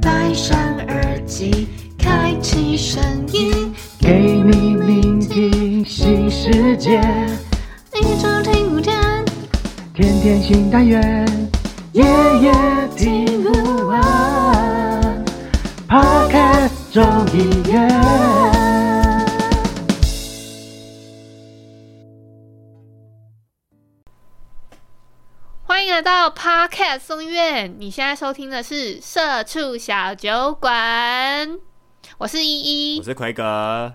戴上耳机，开启声音，给你聆听新世界，一周听五天。天天新单元，夜夜听不完。Podcast 众议院。来到 Podcast 松院，你现在收听的是《社畜小酒馆》，我是依依我。是奎格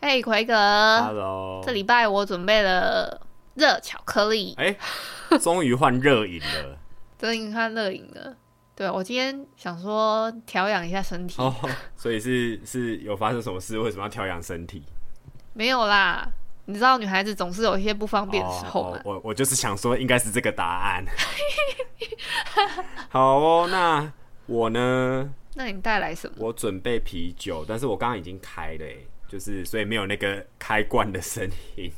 嘿，奎哥，，Hello。这礼拜我准备了热巧克力，哎，终于换热饮了真的你看热饮了。对，我今天想说调养一下身体，哦，所以是是有发生什么事？为什么要调养身体？没有啦。你知道女孩子总是有一些不方便的时候嘛哦哦，我我就是想说，应该是这个答案。好哦，那我呢？那你带来什么？我准备啤酒，但是我刚刚已经开了，哎，就是所以没有那个开罐的声音，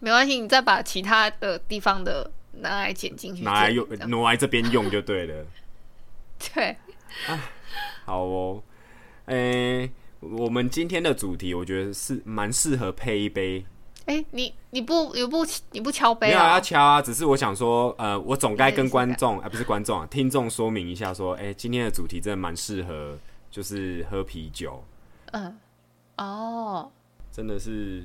没关系，你再把其他的地方的拿来剪进去，拿来用挪来这边用就对了。对，好哦，诶、我们今天的主题我觉得是蛮适合配一杯，哎、你你不你不你不敲杯没有要啊？敲啊，只是我想说，呃，我总该跟观众，啊，不是观众啊，听众说明一下，说，哎、今天的主题真的蛮适合，就是喝啤酒，嗯，哦，真的是，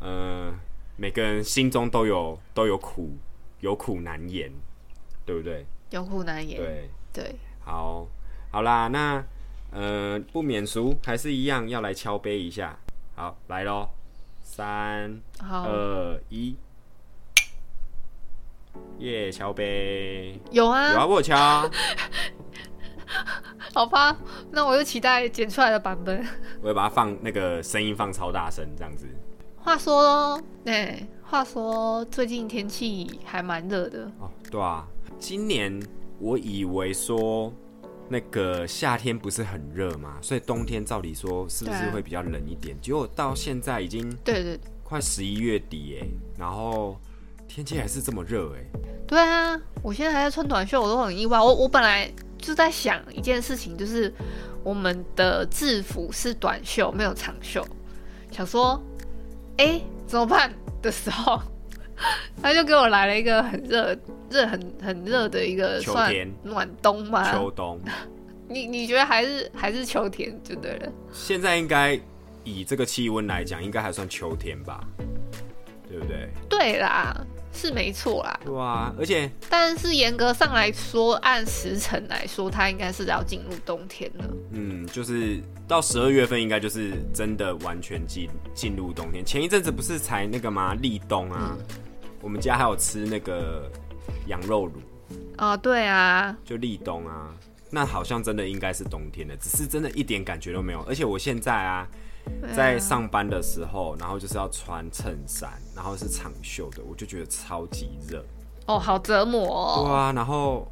呃，每个人心中都有都有苦，有苦难言，对不对？有苦难言。对，对，好，好啦，那呃不免俗，还是一样要来敲杯一下。好，来喽，三，二一，耶，敲杯。有啊，有啊，我有敲啊，好吧，那我就期待剪出来的版本。我会把它放那个声音放超大声，这样子。话说，哎、话说最近天气还蛮热的，哦，对啊，今年我以为说那个夏天不是很热嘛，所以冬天照理说是不是会比较冷一点？结果到现在已经对对快十一月底哎，然后天气还是这么热哎。对啊！我现在还在穿短袖，我都很意外。我我本来就在想一件事情，就是我们的制服是短袖，没有长袖，想说，哎、怎么办的时候，他就给我来了一个很热、热很很热的一个算秋天暖冬嘛。秋冬 你你觉得还是还是秋天就对了？现在应该以这个气温来讲，应该还算秋天吧，对不对？对啦，是没错啦。对啊，而且但是严格上来说，按时辰来说，它应该是要进入冬天了。嗯，就是到十二月份，应该就是真的完全进进入冬天。前一阵子不是才那个吗？立冬啊，我们家还有吃那个羊肉卤，啊、对啊，就立冬啊。那好像真的应该是冬天的，只是真的一点感觉都没有。而且我现在啊，啊在上班的时候，然后就是要穿衬衫，然后是长袖的，我就觉得超级热。哦，好折磨哦。对啊，然后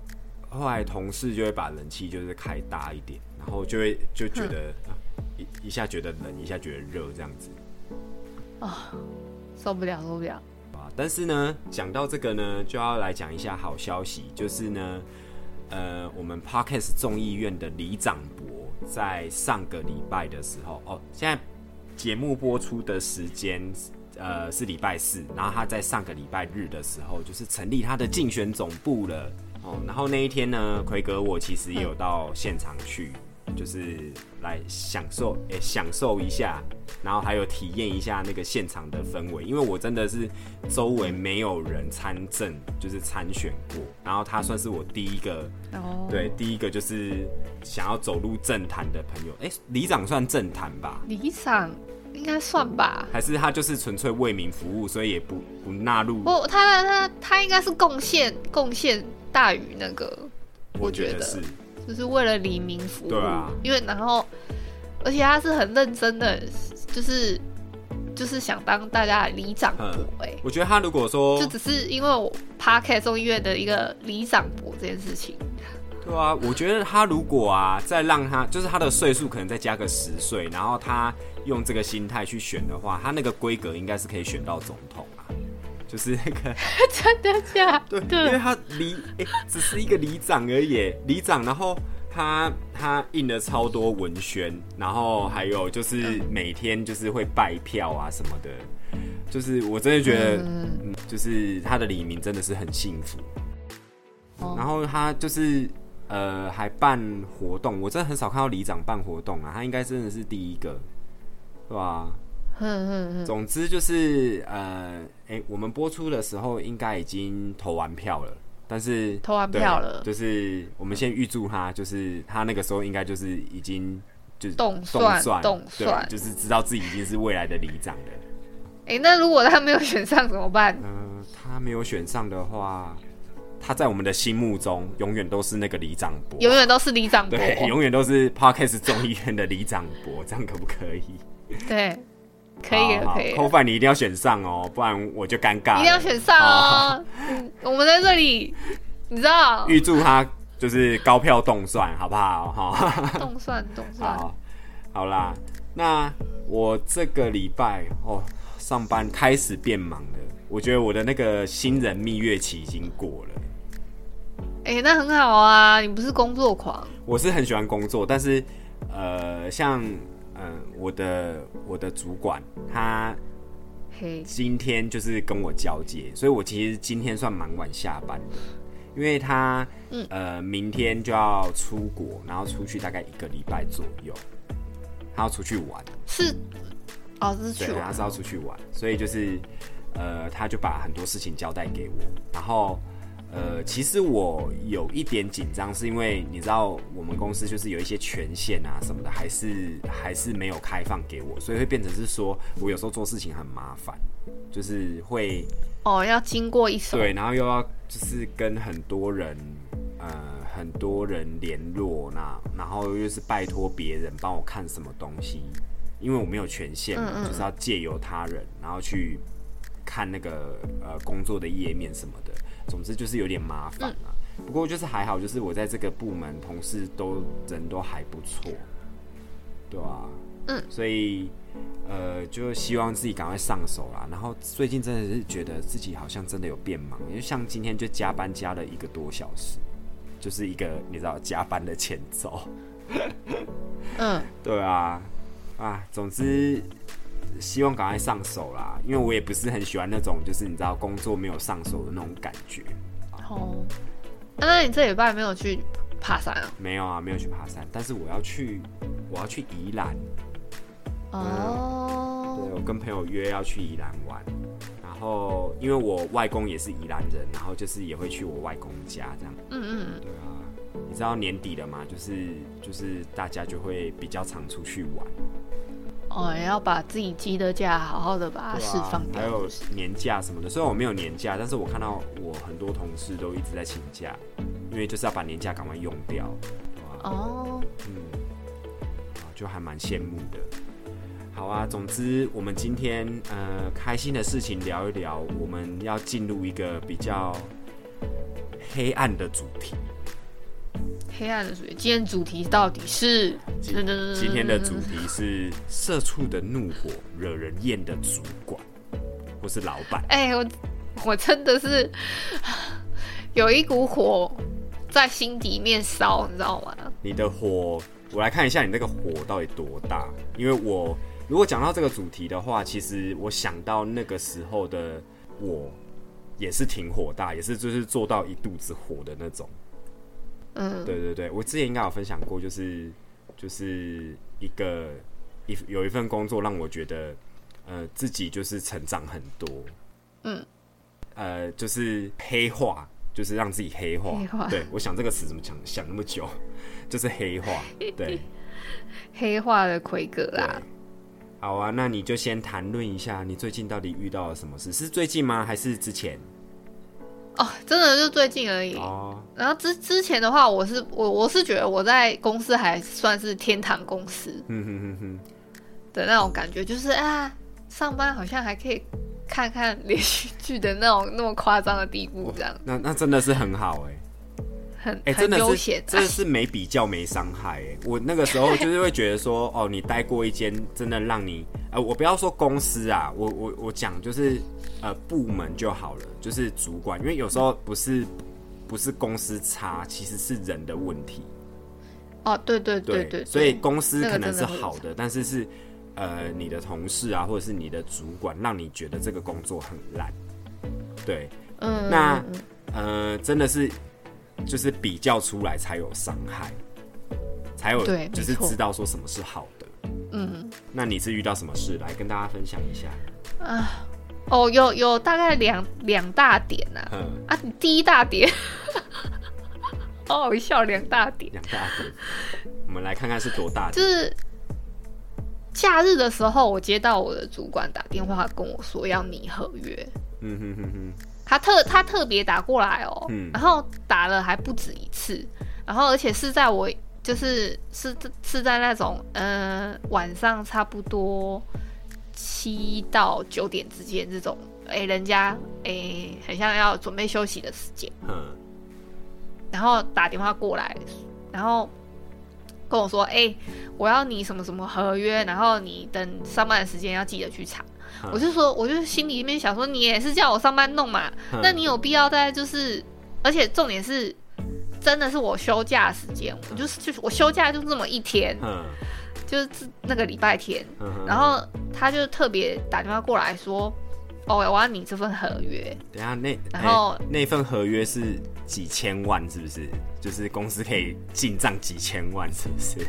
后来同事就会把冷气就是开大一点，然后就会就觉得、啊一一下觉得冷，一下觉得热这样子受不了，受不了。但是呢，讲到这个呢，就要来讲一下好消息，就是呢，呃，我们 Parkes 众议院的李长博在上个礼拜的时候，哦，现在节目播出的时间。呃，是礼拜四，然后他在上个礼拜日的时候，就是成立他的竞选总部了哦。然后那一天呢，奎哥我其实也有到现场去，就是来享受，诶、享受一下，然后还有体验一下那个现场的氛围，因为我真的是周围没有人参政，就是参选过，然后他算是我第一个，哦，对，第一个就是想要走入政坛的朋友。诶、里长算政坛吧？里长应该算吧。还是他就是纯粹为民服务，所以也不不纳入？不，他他他应该是贡献贡献大于那个，我觉得觉是。就是为了黎明服务。对啊因为然后，而且他是很认真的，就是就是想当大家的里长伯嗯哎、我觉得他如果说就只是因为我 Park 众议院的一个里长伯这件事情。对啊，我觉得他如果啊，再让他就是他的岁数可能再加个十岁，然后他用这个心态去选的话，他那个规格应该是可以选到总统啊。就是那个 真的假对，的？因为他里哎、只是一个里长而已，里长，然后他他印了超多文宣，然后还有就是每天就是会拜票啊什么的，就是我真的觉得，嗯，就是他的李明真的是很幸福。哦然后他就是呃还办活动，我真的很少看到里长办活动啊，他应该真的是第一个，对吧？哼总之就是呃，哎、我们播出的时候应该已经投完票了，但是投完票了就是我们先预祝他，就是他那个时候应该就是已经就是动算算动对算就是知道自己已经是未来的里长了。哎、那如果他没有选上怎么办？呃，他没有选上的话，他在我们的心目中永远都是那个李长伯，永远都是李长伯，对，永远都是 Parkes 众议院的李长伯，这样可不可以？对，可以了，可以了，扣饭你一定要选上哦，不然我就尴尬。一定要选上哦。嗯，我们在这里，你知道，预祝他就是高票动算，好不好？哈，动算 动算，好，好啦，那我这个礼拜哦，上班开始变忙了。我觉得我的那个新人蜜月期已经过了。哎、那很好啊，你不是工作狂，我是很喜欢工作，但是呃，像呃我的我的主管他嘿，今天就是跟我交接，所以我其实今天算蛮晚下班的，因为他嗯。呃明天就要出国，然后出去大概一个礼拜左右，他要出去玩，是，哦，是对，去玩。他是要出去玩，所以就是呃他就把很多事情交代给我，然后。呃，其实我有一点紧张，是因为你知道我们公司就是有一些权限啊什么的，还是还是没有开放给我，所以会变成是说我有时候做事情很麻烦，就是会哦，要经过一手，对，然后又要就是跟很多人，呃，很多人联络，那然后又是拜托别人帮我看什么东西，因为我没有权限嘛，嗯嗯。就是要借由他人，然后去看那个呃工作的页面什么的，总之就是有点麻烦啊。不过就是还好，就是我在这个部门同事都人都还不错，对啊，嗯，所以呃，就希望自己赶快上手啦。然后最近真的是觉得自己好像真的有变忙，因为像今天就加班加了一个多小时，就是一个你知道加班的前奏。嗯，对啊，啊，总之希望赶快上手啦，因为我也不是很喜欢那种就是你知道工作没有上手的那种感觉。哦，啊那你这礼拜没有去爬山啊？没有啊，没有去爬山，但是我要去，我要去宜兰。哦对，哦，我跟朋友约要去宜兰玩，然后因为我外公也是宜兰人，然后就是也会去我外公家这样。嗯嗯对啊，你知道年底了嘛？就是就是大家就会比较常出去玩，哦，也要把自己积的假好好的把它释放，掉，还有年假什么的。虽然我没有年假，但是我看到我很多同事都一直在请假，因为就是要把年假赶快用掉，哦，嗯，啊，就还蛮羡慕的。好啊，总之我们今天呃开心的事情聊一聊，我们要进入一个比较黑暗的主题。黑暗的主题，今天主题到底是？今今天的主题是社畜的怒火惹人厌的主管或是老板。哎、我我真的是有一股火在心底面烧，你知道吗？你的火，我来看一下你那个火到底多大。因为我如果讲到这个主题的话，其实我想到那个时候的我也是挺火大，也是就是做到一肚子火的那种。嗯，对对对，我之前应该有分享过，就是就是一个一有一份工作让我觉得呃自己就是成长很多。嗯，呃，就是黑化，就是让自己黑化。黑化对我想这个词怎么讲，想那么久，就是黑化。对。黑化的奎格啦。好啊，那你就先谈论一下你最近到底遇到了什么事？是最近吗？还是之前？哦，真的就最近而已。哦，然后之之前的话，我是我我是觉得我在公司还算是天堂公司。嗯哼哼哼，的那种感觉，就是啊，上班好像还可以看看连续剧的那种 那么夸张的地步，这样。那那真的是很好哎、很哎、真很的是。真的是没比较没伤害哎、我那个时候就是会觉得说，哦，你待过一间真的让你，呃，我不要说公司啊，我我我讲就是呃部门就好了，就是主管，因为有时候不是不是公司差，其实是人的问题。哦，对对对对，所以公司可能是好的，但是是呃你的同事啊，或者是你的主管，让你觉得这个工作很烂。对，嗯，那嗯呃，真的是就是比较出来才有伤害，才有对就是知道说什么是好的。嗯那你是遇到什么事来跟大家分享一下？哦，有有大概两两大点呐、嗯，啊，第一大点，好好笑，两大点两大点，我们来看看是多大点。就是假日的时候，我接到我的主管打电话跟我说要拟合约，嗯哼哼哼，他特他特别打过来哦，嗯。然后打了还不止一次，然后而且是在我就是是是在那种呃晚上差不多七到九点之间这种，哎、人家哎、很像要准备休息的时间，嗯。然后打电话过来，然后跟我说，哎、我要你什么什么合约，然后你等上班的时间要记得去查。嗯。我就说，我就心里面想说，你也是叫我上班弄嘛，嗯。那你有必要在就是，而且重点是，真的是我休假时间，我就是就是我休假就这么一天，嗯就是那个礼拜天，嗯，然后他就特别打电话过来说，哦，我要你这份合约，等一下那然后哎那份合约是几千万，是不是？就是公司可以进账几千万，是不是？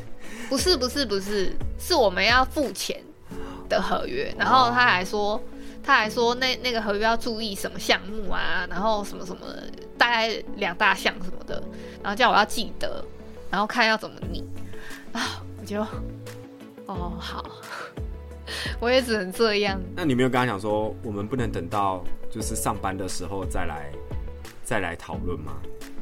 不是不是不是，是我们要付钱的合约。然后他还说，他还说那那个合约要注意什么项目啊，然后什么什么，大概两大项什么的，然后叫我要记得，然后看要怎么拟啊，我就哦好，我也只能这样。那你没有跟他讲说，我们不能等到就是上班的时候再来再来讨论吗？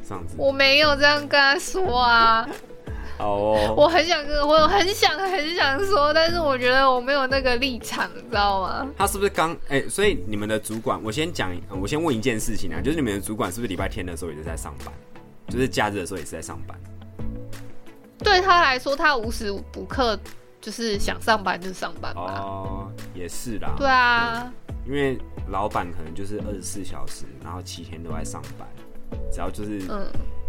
这样子。我没有这样跟他说啊，哦，我很想跟，我很想很想说，但是我觉得我没有那个立场，你知道吗？他是不是刚哎、所以你们的主管，我先讲，呃我先问一件事情啊，就是你们的主管是不是礼拜天的时候也是在上班？就是假日的时候也是在上班？对他来说，他无时无刻就是想上班就上班吧。哦，也是啦。对啊，因为老板可能就是二十四小时，然后七天都在上班，只要就是嗯，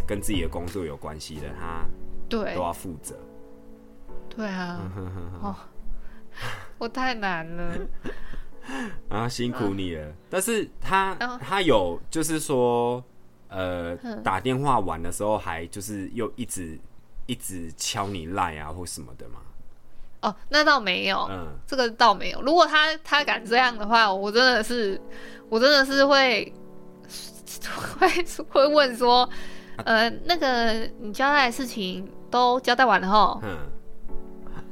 跟自己的工作有关系的，他对都，要负责。对啊，哦，我太难了。然 后辛苦你了。但是他他有就是说，呃，嗯打电话玩的时候还就是又一直一直敲你赖啊或什么的吗。哦，那倒没有，嗯，这个倒没有。如果他他敢这样的话，我真的是，我真的是会 会会问说，呃，那个你交代的事情都交代完了后，嗯，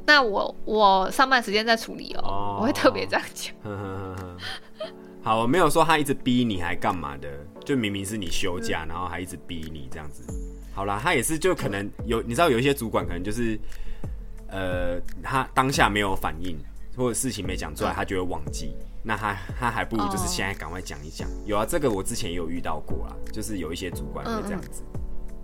那我我上班时间再处理哦，哦我会特别这样讲。好，我没有说他一直逼你还干嘛的，就明明是你休假，然后还一直逼你这样子。好啦，他也是就可能有，你知道有一些主管可能就是，呃，他当下没有反应，或者事情没讲出来，他就会忘记。那他他还不如就是哦现在赶快讲一讲。有啊，这个我之前也有遇到过啦，就是有一些主管会这样子，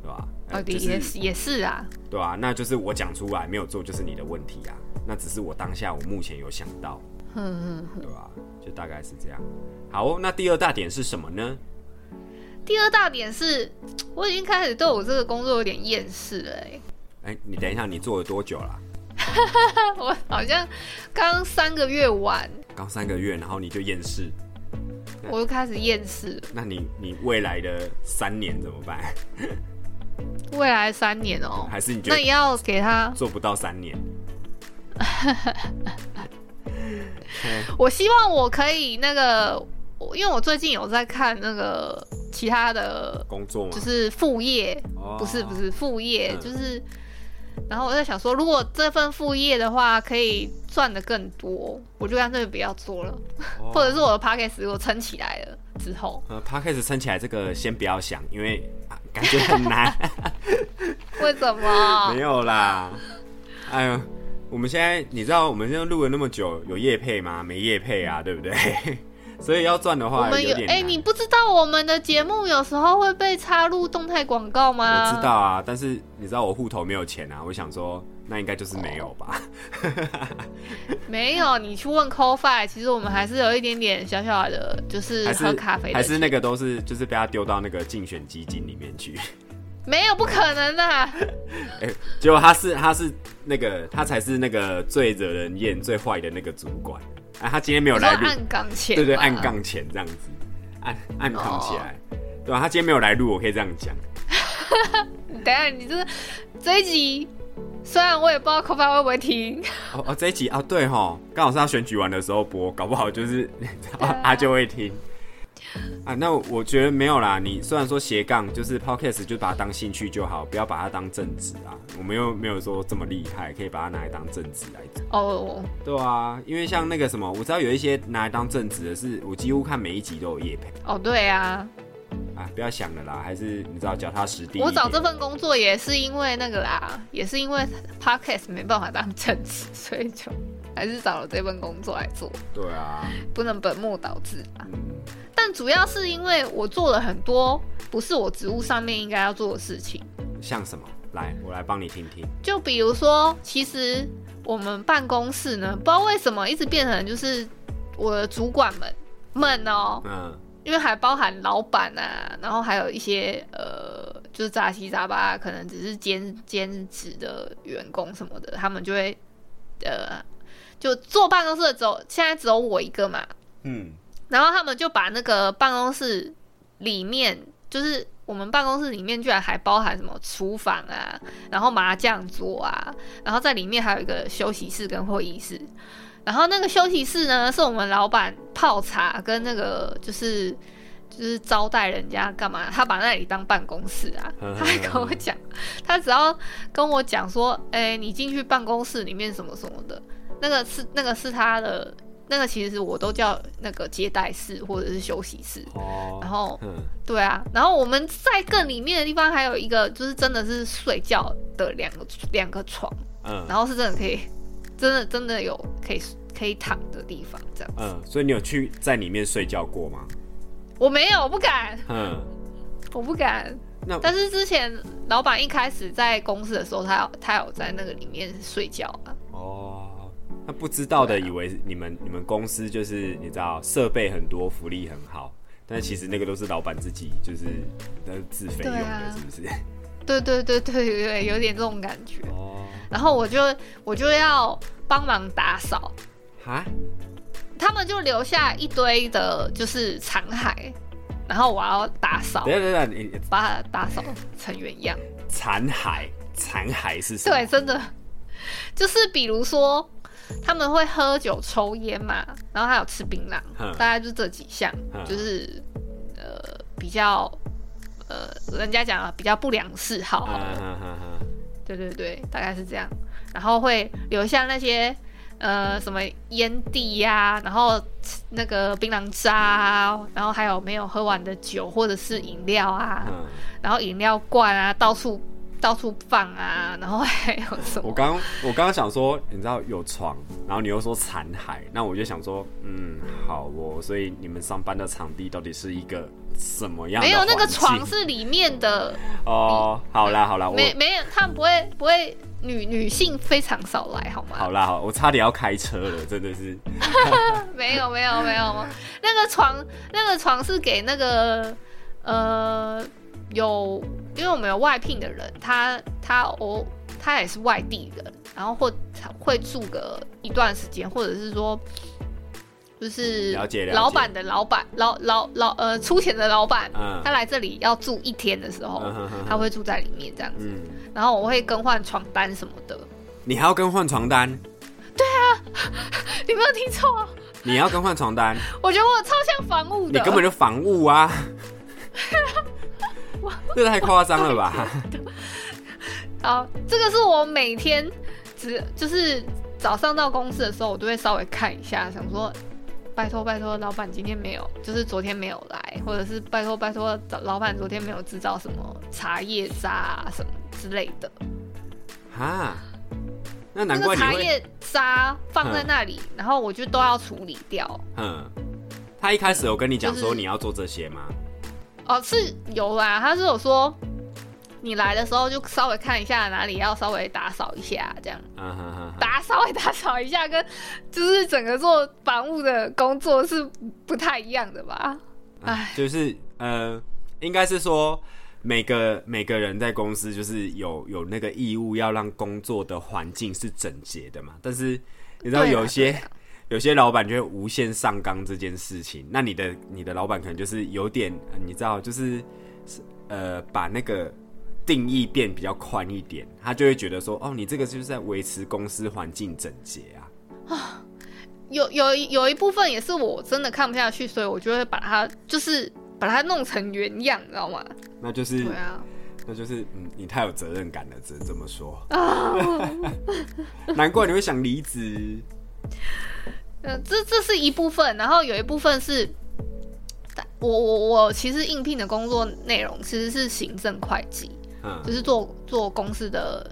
对吧？呃也是也是啊，对啊，那就是我讲出来没有做，就是你的问题啊。那只是我当下我目前有想到，嗯嗯。对吧？就大概是这样。好哦，那第二大点是什么呢？第二大点是，我已经开始对我这个工作有点厌世了、欸，哎、你等一下，你做了多久啦？我好像刚三个月完，刚三个月，然后你就厌世，我就开始厌世。那你你未来的三年怎么办？未来三年哦、还是你觉得那也要给他。做不到三年？我希望我可以那个，因为我最近有在看那个其他的，工作吗？就是副业，哦不是不是副业，嗯就是。然后我在想说，如果这份副业的话可以赚的更多，我就干脆不要做了，哦 或者是我的 p a c k a g e 我撑起来了之后，呃 p a c k a g e 撑起来，这个先不要想，因为、啊感觉很难。为什么？没有啦，哎呦，我们现在你知道我们现在录了那么久，有夜配吗？没夜配啊，对不对？所以要赚的我话们有哎。你不知道我们的节目有时候会被插入动态广告吗？我知道。啊，但是你知道我户头没有钱啊，我想说那应该就是没有吧。没有，你去问 c o f i 其实我们还是有一点点小小的，就是喝咖啡的还是那钱个都是就是被他丢到那个竞选基金里面去。没有不可能的、哎、结果他是他是那个他才是那个最惹人厌、最坏的那个主管。啊，他今天没有来录，按杠前对对，吗？按杠前这样子，按按扛起来，对吧、他今天没有来录，我可以这样讲。等下，你这这一集，虽然我也不知道 c o f a 会不会听，哦哦，这一集啊，对哈，刚好是他选举完的时候播，搞不好就是 啊。他就会听。啊，那我觉得没有啦。你虽然说斜杠就是 podcast，就把它当兴趣就好，不要把它当正职啊。我们又没有说这么厉害，可以把它拿来当正职来做。哦，对啊，因为像那个什么，我知道有一些拿来当正职的是，我几乎看每一集都有夜配哦，对啊，啊。不要想了啦，还是你知道脚踏实地。我找这份工作也是因为那个啦，也是因为 podcast 没办法当正职，所以就还是找了这份工作来做，对啊，不能本末倒置啊。嗯，但主要是因为我做了很多不是我职务上面应该要做的事情，像什么？来，我来帮你听听。就比如说，其实我们办公室呢，不知道为什么一直变成就是我的主管们们哦、嗯因为还包含老板啊，然后还有一些呃，就是杂七杂八，可能只是兼兼职的员工什么的，他们就会呃，就坐办公室的只有现在只有我一个嘛，嗯然后他们就把那个办公室里面，就是我们办公室里面居然还包含什么厨房啊，然后麻将桌啊，然后在里面还有一个休息室跟会议室。然后那个休息室呢，是我们老板泡茶跟那个就是就是招待人家干嘛，他把那里当办公室啊。他还跟我讲，他只要跟我讲说，哎、你进去办公室里面什么什么的，那个是那个是他的，那个其实我都叫那个接待室或者是休息室。哦，然后嗯对啊，然后我们在更里面的地方还有一个，就是真的是睡觉的两个两个床，嗯然后是真的可以，真的真的有可以可以躺的地方，这样。嗯，所以你有去在里面睡觉过吗？我没有，我不敢，嗯，我不敢。那但是之前老板一开始在公司的时候，他有他有在那个里面睡觉啊。哦，那不知道的以为你们你们公司就是你知道设备很多，福利很好，但其实那个都是老板自己就是都是自费用的，是不是？对 对对对对对，有点这种感觉。哦，然后我就我就要帮忙打扫，哈，他们就留下一堆的，就是残骸，然后我要打扫等一，下等，你把它打扫成原样。残骸残骸是什么？对，真的就是比如说他们会喝酒、抽烟嘛，然后还有吃槟榔，嗯。大概就这几项，嗯。就是呃比较呃人家讲啊比较不良嗜好对对对，大概是这样。然后会留下那些呃什么烟蒂呀、然后那个槟榔渣啊，然后还有没有喝完的酒或者是饮料啊，嗯，然后饮料罐啊到处到处放啊，然后还有什么？我刚我刚刚想说，你知道有床，然后你又说残骸，那我就想说，嗯，好哦，所以你们上班的场地到底是一个什么样的没有那个床是里面的，哦，好啦好啦，我没没有，他们不会不会女女性非常少来好吗？好啦好，我差点要开车了，真的是，没有没有没有，那个床那个床是给那个呃有，因为我们有外聘的人，他他我他也是外地人，然后或会住个一段时间，或者是说。就是老板的老板，老老老呃出钱的老板，嗯。他来这里要住一天的时候，嗯哼哼哼。他会住在里面这样子，嗯，然后我会更换床单什么的。你还要更换床单，对啊你没有听错，你要更换床单，我觉得我超像房务的，你根本就房务啊，这太夸张了吧？好，这个是我每天只就是早上到公司的时候，我都会稍微看一下，想说拜托拜托，老板今天没有，就是昨天没有来，或者是拜托拜托，老板昨天没有制造什么茶叶渣啊什么之类的。哈，那那难怪茶叶渣放在那里，然后我就都要处理掉。嗯，他一开始有跟你讲就是说你要做这些吗？哦，是有啦，他是有说。你来的时候就稍微看一下哪里要稍微打扫一下，这样。嗯哼哼哼，打稍微打扫一下，跟就是整个做房务的工作是不太一样的吧？啊就是呃，应该是说每个每个人在公司就是有有那个义务要让工作的环境是整洁的嘛。但是你知道有些、啊有些老板就会无限上纲这件事情，那你的你的老板可能就是有点呃你知道就是呃把那个定义变比较宽一点，他就会觉得说哦你这个就是在维持公司环境整洁啊。有有有一部分也是我真的看不下去，所以我就会把它就是把它弄成原样，你知道吗？那就是对啊，那就是嗯，你太有责任感了，只能这么说。难怪你会想离职。呃，这这是一部分，然后有一部分是，我我我其实应聘的工作内容其实是行政会计，嗯就，是做做公司的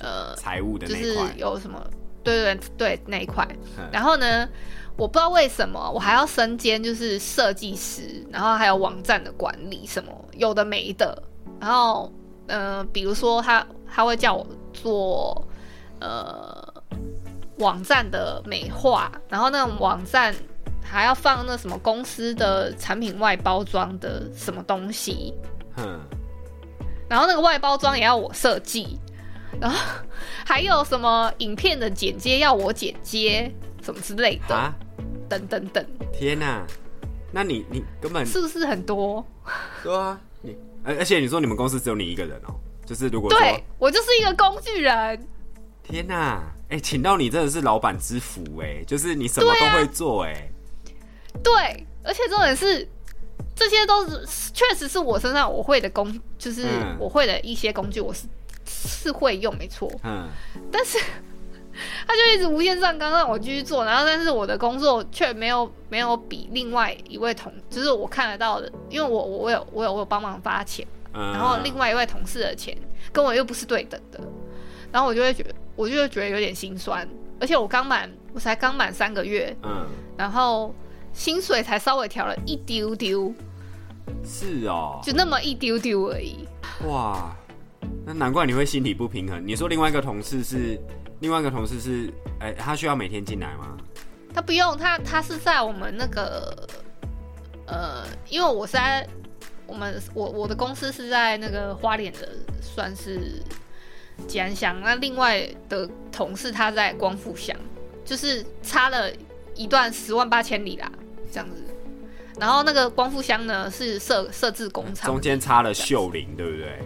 呃，财务的就是有什么对对对那一块，嗯。然后呢，我不知道为什么我还要身兼就是设计师，然后还有网站的管理什么有的没的，然后呃，比如说他他会叫我做呃网站的美化，然后那种网站还要放那什么公司的产品外包装的什么东西，哼，然后那个外包装也要我设计，然后还有什么影片的剪接要我剪接，什么之类的，啊，等等等，天哪、那你你根本是不是很多？对啊，你而而且你说你们公司只有你一个人哦、就是如果对我就是一个工具人，天哪、哎、请到你真的是老板之福哎、就是你什么都会做哎、对，而且重点是。这些都是确实是我身上我会的工，就是嗯我会的一些工具，我是是会用，没错。嗯，但是 他就一直无限上纲让我继续做，然后但是我的工作却没有没有比另外一位同，就是我看得到的，因为我我我有我有我有帮忙发钱，嗯然后另外一位同事的钱跟我又不是对等的，然后我就会觉得我就会觉得有点心酸，而且我刚满我才刚满三个月，嗯然后薪水才稍微调了一丢丢，是哦、就那么一丢丢而已。哇，那难怪你会心理不平衡。你说另外一个同事是另外一个同事是，哎、他需要每天进来吗？他不用，他他是在我们那个呃，因为我是在我们我我的公司是在那个花莲的，算是吉安乡。那另外的同事他在光复乡，就是差了一段十万八千里啦，这样子。然后那个光复乡呢是设设置工厂，中间插了秀林，对不对？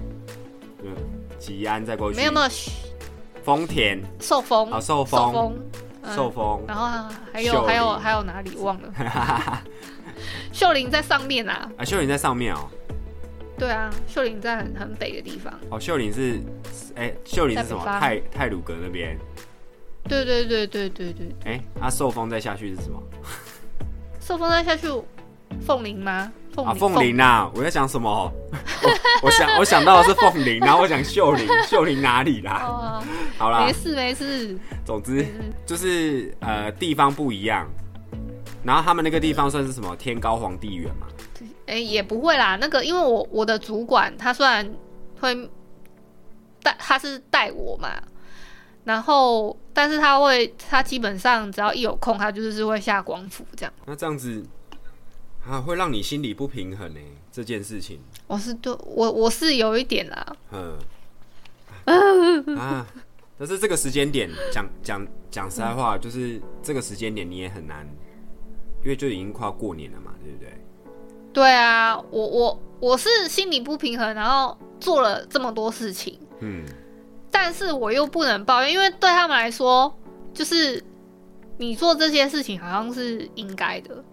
嗯，吉安再过去，没有没有丰田受风啊，寿受丰，风，嗯寿丰，然后还有还有还有哪里忘了？秀林在上面啊，啊，秀林在上面哦。对啊，秀林在很很北的地方。哦，秀林是，哎、秀林是什么？泰泰鲁阁那边。对对对对对对，哎、啊，寿丰再下去是什么？寿丰再下去，凤林吗？凤凤林啊！我在想什么？我我想我想到的是凤林，然后我想秀林，秀林哪里啦？哦，好啦没，事没事，总之就是呃地方不一样，然后他们那个地方算是什么天高皇帝远嘛？哎、也不会啦。那个，因为我我的主管他虽然会带，他是带我嘛，然后但是他会，他基本上只要一有空，他就是会下光伏这样。那这样子啊，会让你心里不平衡呢、这件事情，我是对我我是有一点啦，嗯 啊，但是这个时间点讲讲讲实在话，就是这个时间点你也很难，因为就已经快要过年了嘛，对不对？对啊，我我我是心理不平衡，然后做了这么多事情，嗯，但是我又不能抱怨，因为对他们来说，就是你做这些事情好像是应该的，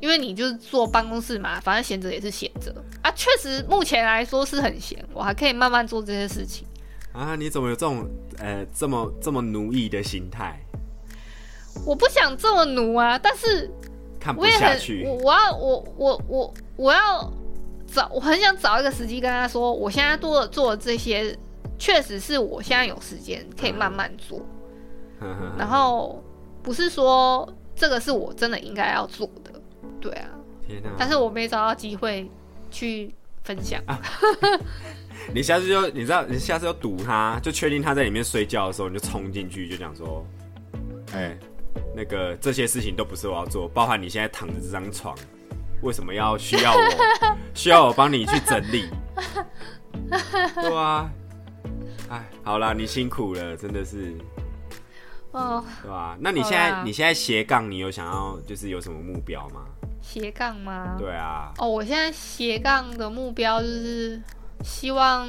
因为你就是坐办公室嘛，反正闲着也是闲着啊。确实，目前来说是很闲，我还可以慢慢做这些事情。啊，你怎么有这种呃这么这么奴役的心态？我不想这么奴啊，但是看不我也很，下去我，我要我我我我要找，我很想找一个时机跟他说，我现在做做的这些，确实是我现在有时间可以慢慢做。然后不是说这个是我真的应该要做的，对啊，但是我没找到机会去分享。你下次就你知道，你下次要堵他，就确定他在里面睡觉的时候，你就冲进去，就讲说，哎、那个这些事情都不是我要做，包含你现在躺着这张床，为什么要需要我 需要我帮你去整理？对啊，哎，好啦，你辛苦了，真的是，哦，对吧？那你现在你现在斜杠，你有想要就是有什么目标吗？斜杠吗？对啊，哦，我现在斜杠的目标就是希望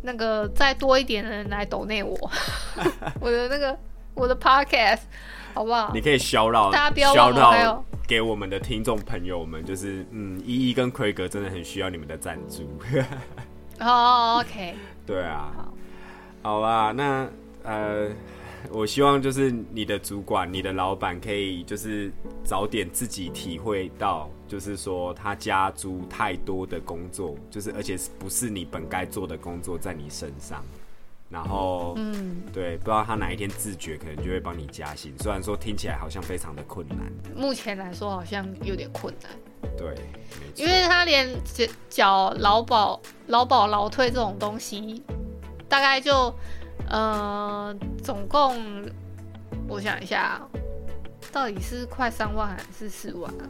那个再多一点的人来抖内我，我的那个我的 podcast 好不好你？可以消绕，大家不要忘了还有给我们的听众朋友们，就是嗯，依依跟奎哥真的很需要你们的赞助。哦，OK，对啊，好好吧，那呃，我希望就是你的主管、你的老板可以就是早点自己体会到，就是说他加诸太多的工作，就是而且是不是你本该做的工作在你身上，然后嗯，对，不知道他哪一天自觉，可能就会帮你加薪。虽然说听起来好像非常的困难，目前来说好像有点困难，对，因为他连缴缴劳保、劳保、劳退这种东西，大概就呃，总共我想一下，到底是快三万还是四万啊？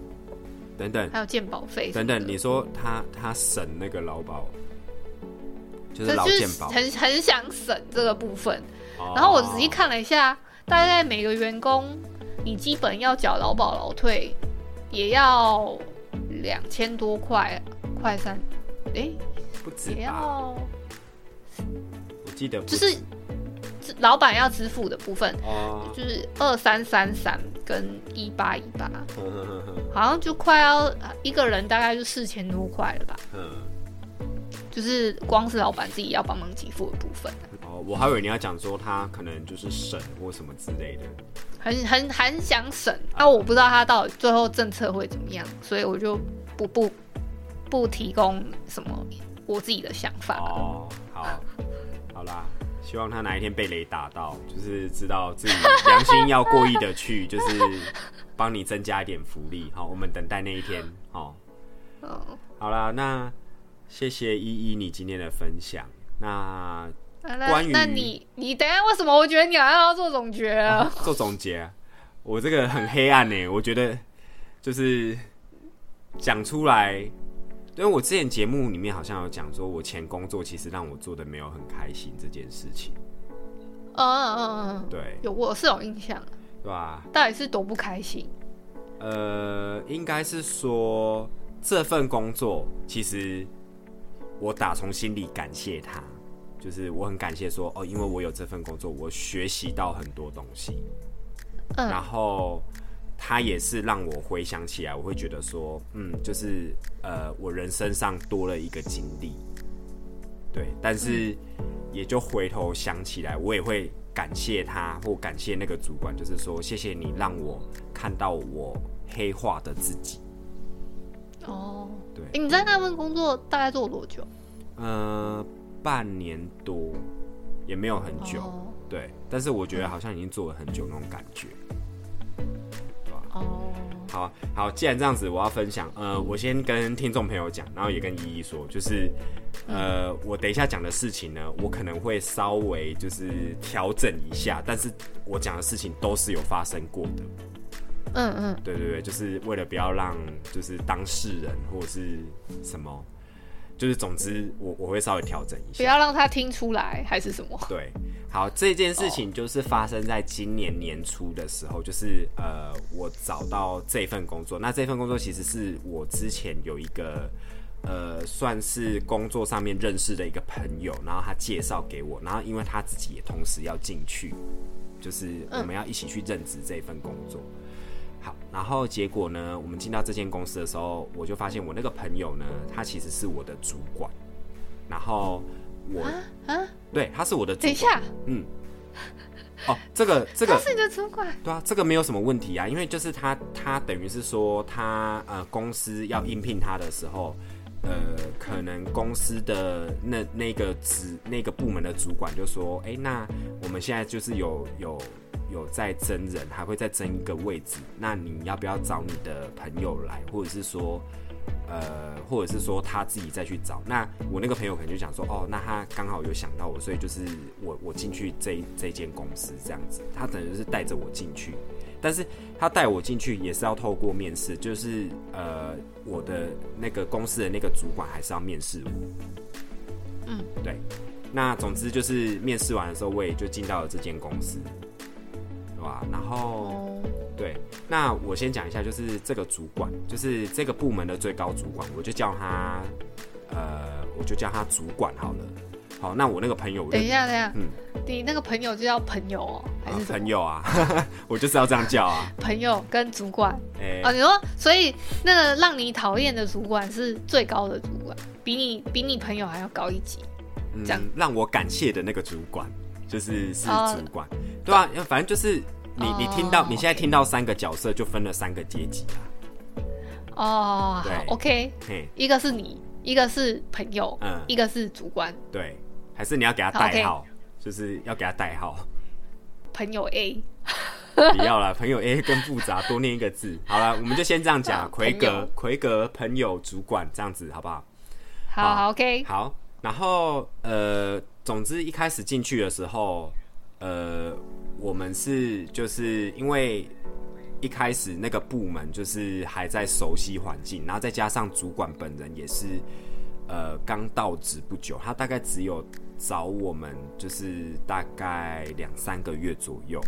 等等。还有健保费等等，你说他他省那个劳保，就是劳健保，很很想省这个部分。哦。然后我仔细看了一下，大概每个员工你基本要缴劳保劳退，也要两千多块，快三，诶，也不止也？要我记得不就是是老板要支付的部分，哦，就是二三三三跟一八一八，好像就快要一个人大概就四千多块了吧，嗯，就是光是老板自己要帮忙给付的部分。哦，我还以为你要讲说他可能就是省或什么之类的。很很很想省，那、我不知道他到底最后政策会怎么样，所以我就不不不提供什么我自己的想法。哦，好，好啦，希望他哪一天被雷打到，就是知道自己良心要过意的去，就是帮你增加一点福利。好，我们等待那一天。好，嗯，好啦，那谢谢依依你今天的分享。那关于那你你等一下为什么我觉得你好像要做总结了？做总结啊，我这个很黑暗呢，我觉得就是讲出来，因为我之前节目里面好像有讲说，我前工作其实让我做的没有很开心这件事情，嗯嗯嗯嗯，对有我是有印象，对吧？到底是多不开心？呃，应该是说这份工作其实我打从心里感谢他，就是我很感谢说哦，因为我有这份工作，我学习到很多东西。然嗯后他也是让我回想起来，我会觉得说，嗯，就是呃，我人生上多了一个经历，对，但是也就回头想起来，我也会感谢他或感谢那个主管，就是说，谢谢你让我看到我黑化的自己，哦，对诶你在那份工作大概做多久？呃，半年多也没有很久，哦对，但是我觉得好像已经做了很久那种感觉。哦，好好，既然这样子，我要分享。呃，我先跟听众朋友讲，然后也跟依依说，就是呃，我等一下讲的事情呢，我可能会稍微就是调整一下，但是我讲的事情都是有发生过的。嗯嗯，对对对，就是为了不要让就是当事人或者是什么，就是总之我我会稍微调整一下。不要让他听出来还是什么？对，好，这件事情就是发生在今年年初的时候，就是呃，我找到这份工作。那这份工作其实是我之前有一个呃，算是工作上面认识的一个朋友，然后他介绍给我，然后因为他自己也同时要进去，就是我们要一起去任职这份工作。好，然后结果呢，我们进到这间公司的时候，我就发现我那个朋友呢，他其实是我的主管，然后我啊，对他是我的主管。等一下，嗯，哦，这个这个他是你的主管。对啊，这个没有什么问题啊，因为就是他他等于是说他呃公司要应聘他的时候，呃，可能公司的那那个职那个部门的主管就说，哎、那我们现在就是有有有在征人，还会再争一个位置，那你要不要找你的朋友来，或者是说，呃，或者是说他自己再去找。那我那个朋友可能就想说，哦，那他刚好有想到我，所以就是我我进去这这间公司这样子，他等于是带着我进去。但是他带我进去也是要透过面试，就是呃，我的那个公司的那个主管还是要面试我。嗯，对。那总之就是面试完的时候，我也就进到了这间公司，对吧？然后哦，对，那我先讲一下，就是这个主管，就是这个部门的最高主管，我就叫他，呃，我就叫他主管好了。好，那我那个朋友，等一下，等一下，嗯你那个朋友就叫朋友哦，还啊是朋友啊，我就是要这样叫啊。朋友跟主管哎、哦？你说，所以那个让你讨厌的主管是最高的主管，比你比你朋友还要高一级。嗯这样让我感谢的那个主管，就是是哦主管，对啊，反正就是你你听到哦你现在听到三个角色，就分了三个阶级啊。哦，对，OK，嘿，一个是你，一个是朋友，嗯一个是主管，对，还是你要给他代号，就是要给他代号。朋友 A。不要了，朋友 A 更复杂，多念一个字。好了，我们就先这样讲，奎格、奎格、朋友、主管这样子，好不好？好好好，OK，好，然后呃，总之一开始进去的时候，呃，我们是就是因为一开始那个部门就是还在熟悉环境，然后再加上主管本人也是呃刚到职不久，他大概只有找我们就是大概两三个月左右，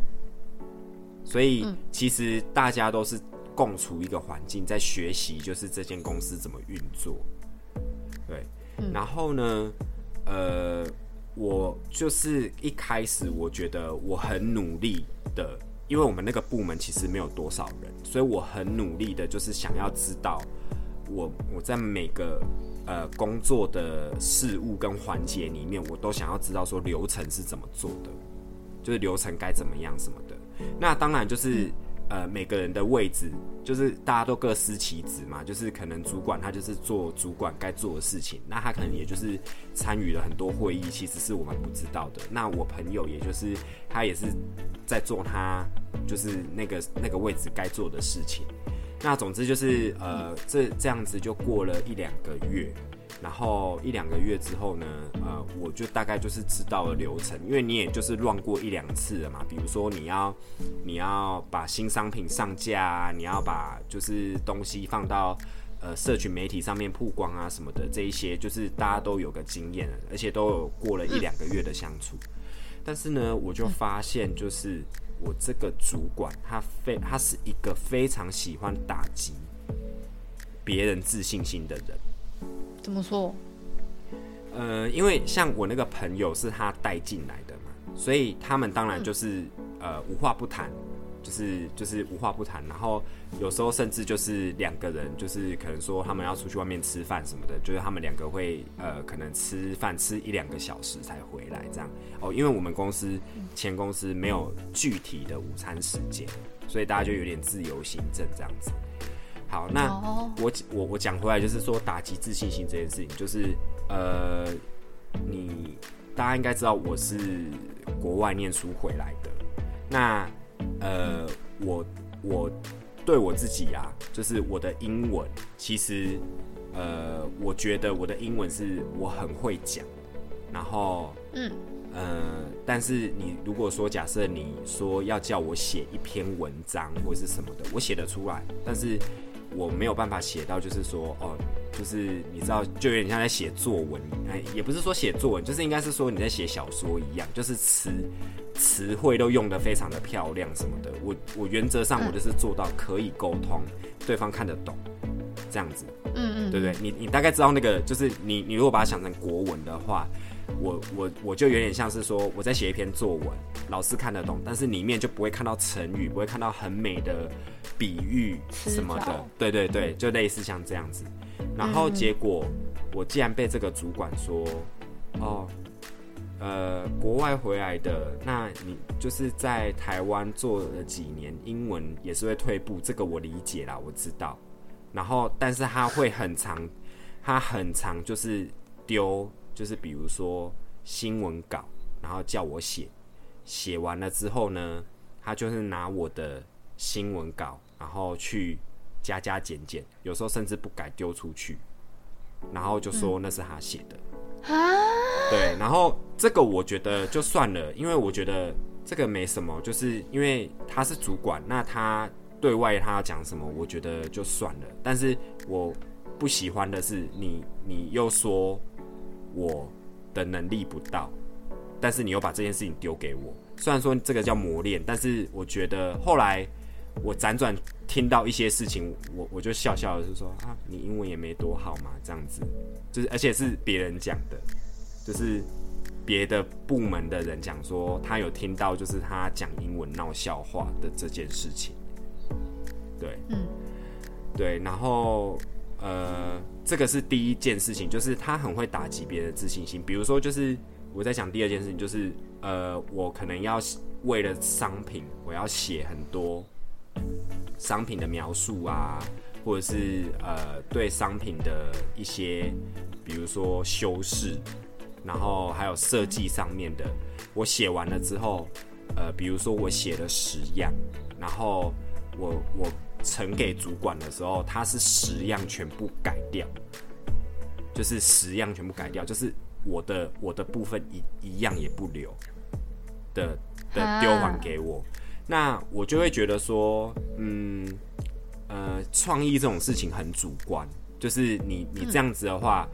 所以嗯其实大家都是共处一个环境，在学习就是这间公司怎么运作。对，然后呢，呃，我就是一开始我觉得我很努力的，因为我们那个部门其实没有多少人，所以我很努力的，就是想要知道我我在每个呃工作的事物跟环节里面，我都想要知道说流程是怎么做的，就是流程该怎么样什么的。那当然就是。呃，每个人的位置就是大家都各司其职嘛，就是可能主管他就是做主管该做的事情，那他可能也就是参与了很多会议，其实是我们不知道的。那我朋友也就是他也是在做他就是那个那个位置该做的事情。那总之就是呃，这这样子就过了一两个月，然后一两个月之后呢，呃，我就大概就是知道了流程，因为你也就是乱过一两次了嘛。比如说你要你要把新商品上架啊，你要把就是东西放到呃社群媒体上面曝光啊什么的，这一些就是大家都有个经验，而且都有过了一两个月的相处。但是呢，我就发现就是我这个主管他非他是一个非常喜欢打击别人自信心的人。怎么说？呃，因为像我那个朋友是他带进来的嘛，所以他们当然就是、呃无话不谈，就是就是无话不谈，然后有时候甚至就是两个人就是可能说他们要出去外面吃饭什么的，就是他们两个会呃可能吃饭吃一两个小时才回来这样哦，因为我们公司前公司没有具体的午餐时间，所以大家就有点自由行政这样子。好，那、哦我我我讲回来，就是说打击自信心这件事情，就是呃，你大家应该知道我是国外念书回来的，那呃，我我对我自己啊，就是我的英文，其实呃，我觉得我的英文是我很会讲，然后嗯。呃，但是你如果说假设你说要叫我写一篇文章或是什么的，我写得出来，但是我没有办法写到，就是说哦，就是你知道，就有点像在写作文，哎，也不是说写作文，就是应该是说你在写小说一样，就是词词汇都用的非常的漂亮什么的。我我原则上我就是做到可以沟通，对方看得懂，这样子。嗯嗯，对不对？你你大概知道那个，就是你你如果把它想成国文的话，我我我就有点像是说我在写一篇作文，老师看得懂，但是里面就不会看到成语，不会看到很美的比喻什么的。对对对，就类似像这样子。然后结果我竟然被这个主管说，哦。呃，国外回来的，那你就是在台湾做了几年，英文也是会退步，这个我理解啦，我知道。然后，但是他会很长，他很长就是丢，就是比如说新闻稿，然后叫我写，写完了之后呢，他就是拿我的新闻稿，然后去加加减减，有时候甚至不改丢出去，然后就说那是他写的。啊，对，然后这个我觉得就算了，因为我觉得这个没什么，就是因为他是主管，那他对外他要讲什么，我觉得就算了。但是我不喜欢的是你，你又说我的能力不到，但是你又把这件事情丢给我。虽然说这个叫磨练，但是我觉得后来我辗转听到一些事情，我我就笑笑的就说啊，你英文也没多好嘛，这样子，就是而且是别人讲的，就是别的部门的人讲说他有听到，就是他讲英文闹笑话的这件事情，对，嗯，对，然后呃，这个是第一件事情，就是他很会打击别人的自信心。比如说，就是我在讲第二件事情，就是呃，我可能要为了商品，我要写很多商品的描述啊，或者是呃对商品的一些，比如说修饰，然后还有设计上面的，我写完了之后，呃，比如说我写了十样，然后我我呈给主管的时候，他是十样全部改掉，就是十样全部改掉，就是我的我的部分一一样也不留的的丢还给我，那我就会觉得说，嗯呃，创意这种事情很主观，就是你你这样子的话。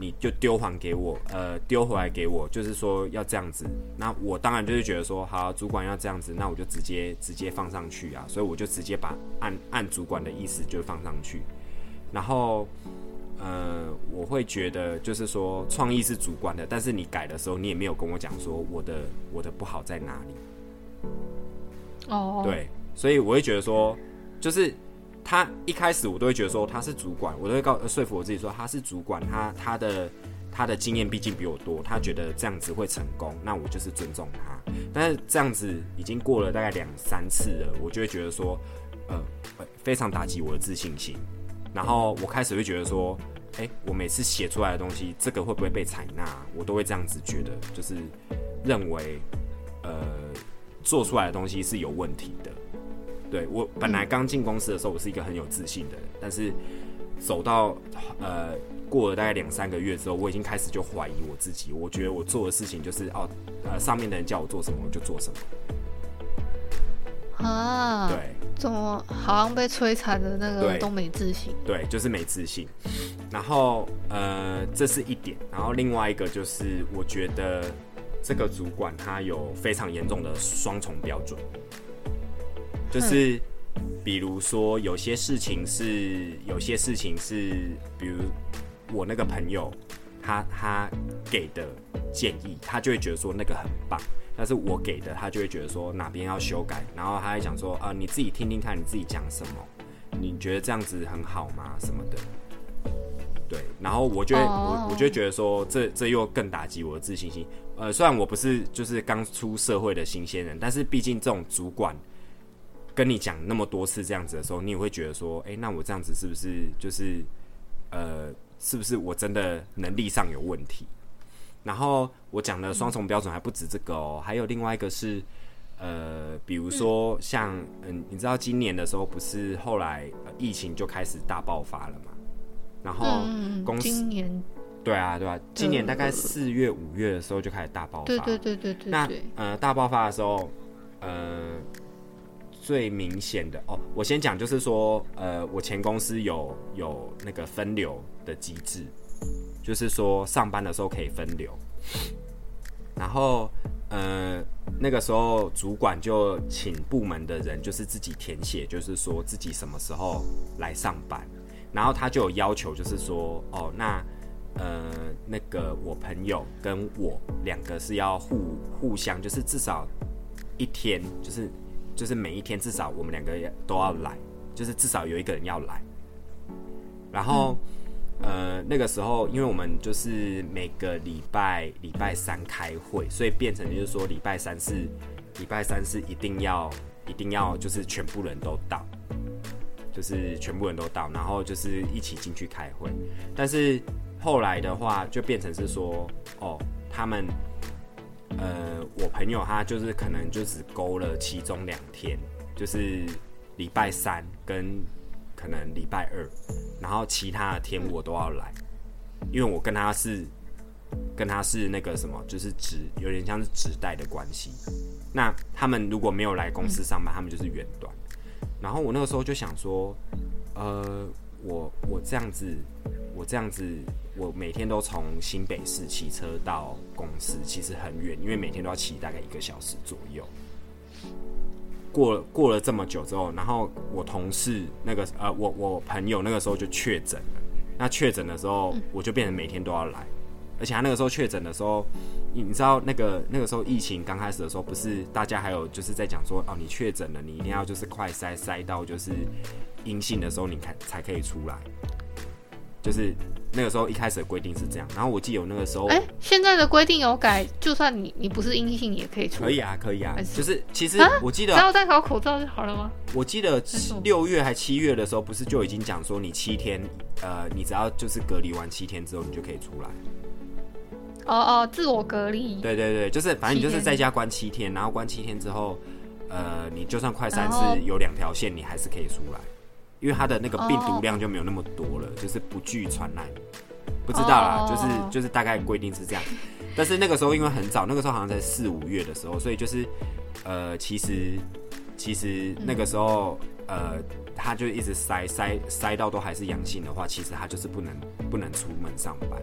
你就丢还给我，呃，丢回来给我，就是说要这样子。那我当然就是觉得说，好，主管要这样子，那我就直接直接放上去啊。所以我就直接把按按主管的意思就放上去。然后，呃，我会觉得就是说，创意是主观的，但是你改的时候，你也没有跟我讲说我的我的不好在哪里。哦，，对，所以我会觉得说，就是他一开始我都会觉得说他是主管，我都会告说服我自己说他是主管，他他的他的经验毕竟比我多，他觉得这样子会成功，那我就是尊重他。但是这样子已经过了大概两三次了，我就会觉得说，呃，非常打击我的自信心。然后我开始会觉得说，哎、我每次写出来的东西，这个会不会被采纳？我都会这样子觉得，就是认为，呃，做出来的东西是有问题的。对我本来刚进公司的时候，我是一个很有自信的人，但是走到呃过了大概两三个月之后，我已经开始就怀疑我自己。我觉得我做的事情就是哦，呃，上面的人叫我做什么我就做什么。啊，，对怎么好像被摧残的那个都没自信？对，就是没自信。然后呃，这是一点。然后另外一个就是，我觉得这个主管他有非常严重的双重标准，就是比如说有些事情是有些事情是，比如我那个朋友他他给的建议，他就会觉得说那个很棒。但是我给的，他就会觉得说哪边要修改，然后他还讲说啊、你自己听听看，你自己讲什么，你觉得这样子很好吗？什么的，对，然后我就会、哦我我就会觉得说，这这又更打击我的自信心。呃，虽然我不是就是刚出社会的新鲜人，但是毕竟这种主管跟你讲那么多次这样子的时候，你也会觉得说，哎、那我这样子是不是就是呃，是不是我真的能力上有问题？然后我讲的双重标准还不止这个哦，还有另外一个是，呃，比如说像嗯，你知道今年的时候不是后来、疫情就开始大爆发了嘛？然后，公司、对啊对啊，今年大概四月五月的时候就开始大爆发，对对对对对那，呃，大爆发的时候，呃，最明显的哦，我先讲就是说，呃，我前公司有有那个分流的机制，就是说上班的时候可以分流，然后呃，那个时候主管就请部门的人就是自己填写，就是说自己什么时候来上班，然后他就有要求，就是说哦，那呃，那个我朋友跟我两个是要互互相，就是至少一天，就是就是每一天至少我们两个也都要来，就是至少有一个人要来。然后、呃，那个时候因为我们就是每个礼拜礼拜三开会，所以变成就是说礼拜三是礼拜三是一定要一定要就是全部人都到。就是全部人都到，然后就是一起进去开会。但是后来的话，就变成是说，哦，他们，呃，我朋友他就是可能就只勾了其中两天，就是礼拜三跟可能礼拜二，然后其他的天我都要来，因为我跟他是跟他是那个什么，就是纸有点像是纸袋的关系。那他们如果没有来公司上班，他们就是远端。然后我那个时候就想说，呃，我我这样子，我这样子，我每天都从新北市骑车到公司，其实很远，因为每天都要骑大概一个小时左右。过了过了这么久之后，然后我同事那个呃，我我朋友那个时候就确诊了。那确诊的时候，我就变成每天都要来，而且他那个时候确诊的时候，你你知道那个那个时候疫情刚开始的时候，不是大家还有就是在讲说，哦，你确诊了，你一定要就是快筛筛到就是阴性的时候，你看才可以出来。就是那个时候一开始的规定是这样，然后我记得有那个时候，哎、现在的规定有改，就算你你不是阴性，也可以出。可以啊，可以啊，是就是其实啊我记得只要戴好口罩就好了吗？我记得六月还七月的时候，不是就已经讲说你七天，呃，你只要就是隔离完七天之后，你就可以出来。哦哦，自我隔离。对对对，就是反正你就是在家关七天，然后关七天之后，呃，你就算快三次有两条线，你还是可以出来，因为它的那个病毒哦。量就没有那么多了，就是不具传染。不知道啦，哦。就是就是大概规定是这样，但是那个时候因为很早，那个时候好像在四五月的时候，所以就是呃，其实其实那个时候、呃，他就一直塞塞塞到都还是阳性的话，其实他就是不能不能出门上班。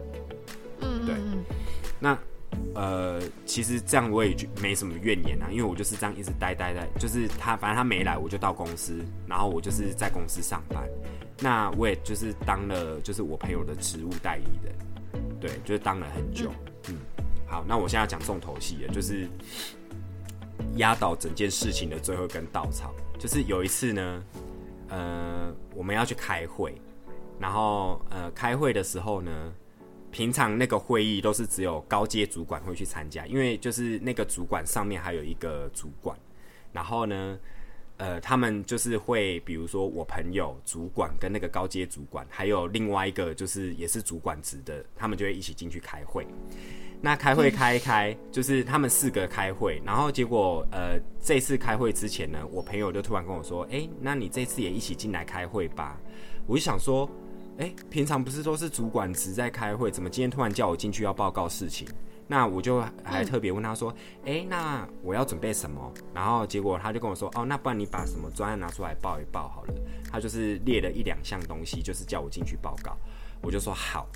对嗯嗯嗯。那呃，其实这样我也就没什么怨言啊，因为我就是这样一直待待待，就是他反正他没来，我就到公司，然后我就是在公司上班。那我也就是当了就是我朋友的职务代理人，对，就是当了很久。嗯，好，那我现在要讲重头戏了，就是压倒整件事情的最后一根稻草，就是有一次呢，呃，我们要去开会，然后呃，开会的时候呢，平常那个会议都是只有高阶主管会去参加，因为就是那个主管上面还有一个主管，然后呢，呃，他们就是会，比如说我朋友主管跟那个高阶主管，还有另外一个就是也是主管职的，他们就会一起进去开会。那开会开一开，就是他们四个开会，然后结果呃，这次开会之前呢，我朋友就突然跟我说：“哎、那你这次也一起进来开会吧？”我就想说，哎、平常不是都是主管职在开会，怎么今天突然叫我进去要报告事情？那我就还特别问他说：“哎、那我要准备什么？”然后结果他就跟我说：“哦，那不然你把什么专案拿出来报一报好了。”他就是列了一两项东西，就是叫我进去报告。我就说好。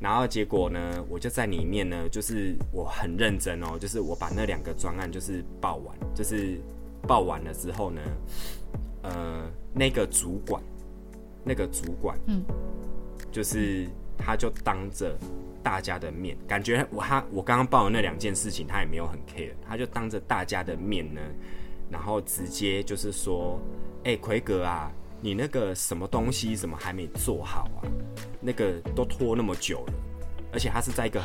然后结果呢，我就在里面呢，就是我很认真哦，就是我把那两个专案就是报完，就是报完了之后呢，呃，那个主管，那个主管，嗯，就是他就当着大家的面，感觉我他我刚刚报的那两件事情，他也没有很 care，他就当着大家的面呢，然后直接就是说，哎、奎哥啊，你那个什么东西怎么还没做好啊？那个都拖那么久了，而且他是在一个，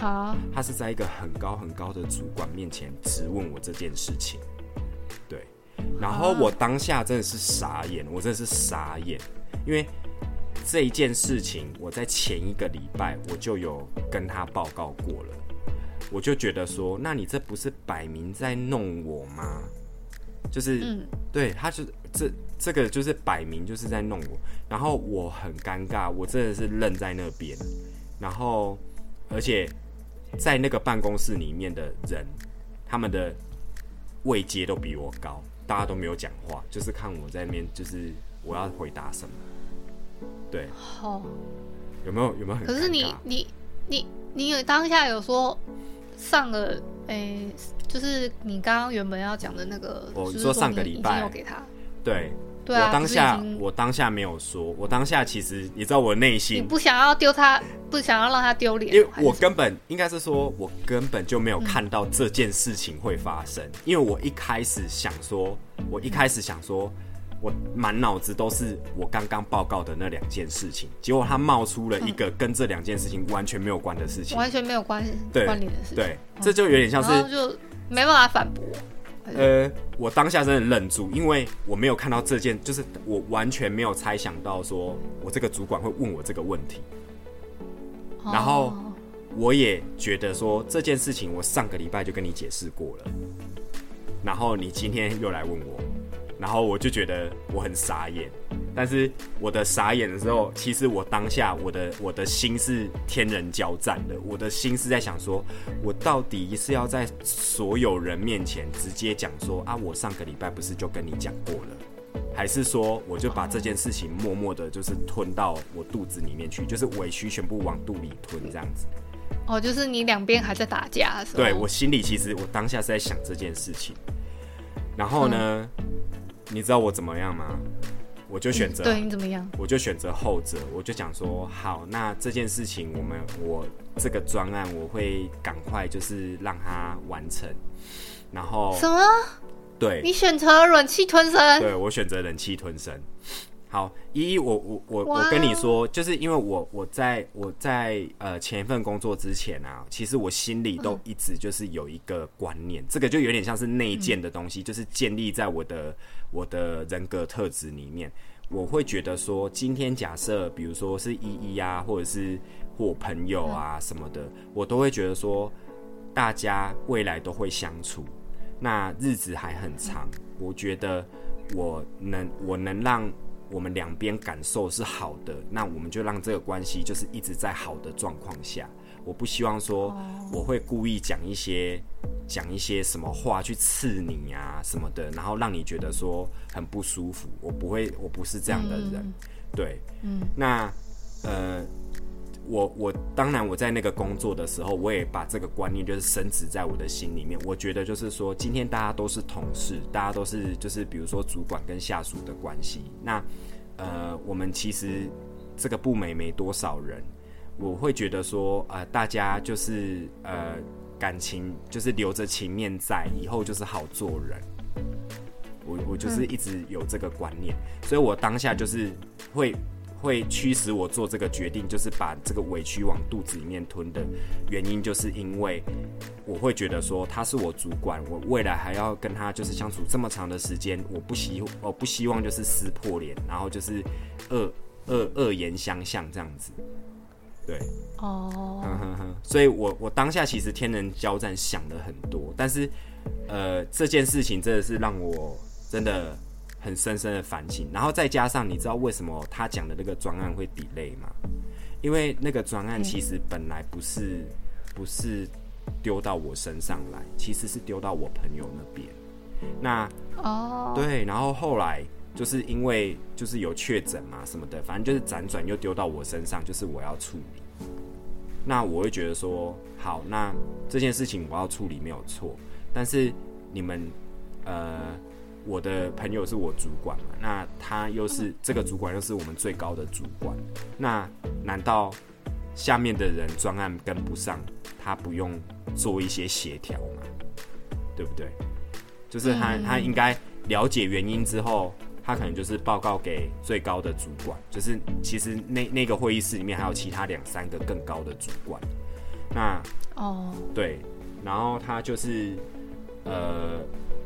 他是在一个很高很高的主管面前质问我这件事情，对，然后我当下真的是傻眼，我真的是傻眼，因为这一件事情我在前一个礼拜我就有跟他报告过了，我就觉得说，那你这不是摆明在弄我吗？就是，嗯。对，他就这这个就是摆明就是在弄我，然后我很尴尬，我真的是愣在那边，然后而且在那个办公室里面的人，他们的位阶都比我高，大家都没有讲话，就是看我在那边，就是我要回答什么，对，好。有没有有没有很？可是你你你你有当下有说上了诶、就是你刚刚原本要讲的那个，我是哦说上个礼拜经有给他，对。对啊，我当下我当下没有说，我当下其实你知道我内心你心不想要丢他，不想要让他丢脸，因为我根本应该是说，我根本就没有看到这件事情会发生。因为我一开始想说，我一开始想说，我满脑子都是我刚刚报告的那两件事情，结果他冒出了一个跟这两件事情完全没有关的事情。完全没有关对关联的事情，对，这就有点像是就没办法反驳，呃，我当下真的愣住，因为我没有看到这件，就是我完全没有猜想到说我这个主管会问我这个问题。然后哦我也觉得说这件事情，我上个礼拜就跟你解释过了，然后你今天又来问我，然后我就觉得我很傻眼，但是我的傻眼的时候，其实我当下我的我的心是天人交战的，我的心是在想说，我到底是要在所有人面前直接讲说啊，我上个礼拜不是就跟你讲过了，还是说我就把这件事情默默的，就是吞到我肚子里面去，就是委屈全部往肚里吞这样子。哦，就是你两边还在打架的时候，对我心里其实我当下是在想这件事情，然后呢，你知道我怎么样吗？我就选择对你怎么样？我就选择后者，我就讲说好，那这件事情我们我这个专案我会赶快就是让它完成，然后什么？对你选择忍气吞声？对我选择忍气吞声。好，依依，我我我我跟你说，就是因为我我在我在呃前一份工作之前啊，其实我心里都一直就是有一个观念，这个就有点像是内建的东西，就是建立在我的我的人格特质里面。我会觉得说，今天假设比如说是依依啊，或者是或朋友啊什么的，我都会觉得说，大家未来都会相处，那日子还很长，我觉得我能我能让我们两边感受是好的，那我们就让这个关系就是一直在好的状况下。我不希望说我会故意讲一些讲一些什么话去刺你啊什么的，然后让你觉得说很不舒服。我不会，我不是这样的人。对，嗯，那呃，我我当然我在那个工作的时候，我也把这个观念就是深植在我的心里面。我觉得就是说，今天大家都是同事，大家都是就是比如说主管跟下属的关系。那呃，我们其实这个部门也没多少人，我会觉得说，呃，大家就是呃感情就是留着情面在，以后就是好做人。我我就是一直有这个观念，所以我当下就是会会驱使我做这个决定，就是把这个委屈往肚子里面吞的原因，就是因为我会觉得说他是我主管，我未来还要跟他就是相处这么长的时间，我不希我不希望就是撕破脸，然后就是恶恶恶言相向这样子，对。哦，所以我我当下其实天人交战想了很多，但是呃这件事情真的是让我真的很深深的反省，然后再加上你知道为什么他讲的那个专案会 delay 吗？因为那个专案其实本来不是不是丢到我身上来，其实是丢到我朋友那边。那哦，对，然后后来就是因为就是有确诊嘛什么的，反正就是辗转又丢到我身上，就是我要处理。那我会觉得说，好，那这件事情我要处理没有错，但是你们呃，我的朋友是我主管嘛，那他又是这个主管又是我们最高的主管，那难道下面的人专案跟不上，他不用做一些协调吗？对不对？就是他他应该了解原因之后，他可能就是报告给最高的主管，就是其实那那个会议室里面还有其他两三个更高的主管，那哦，对，然后他就是呃，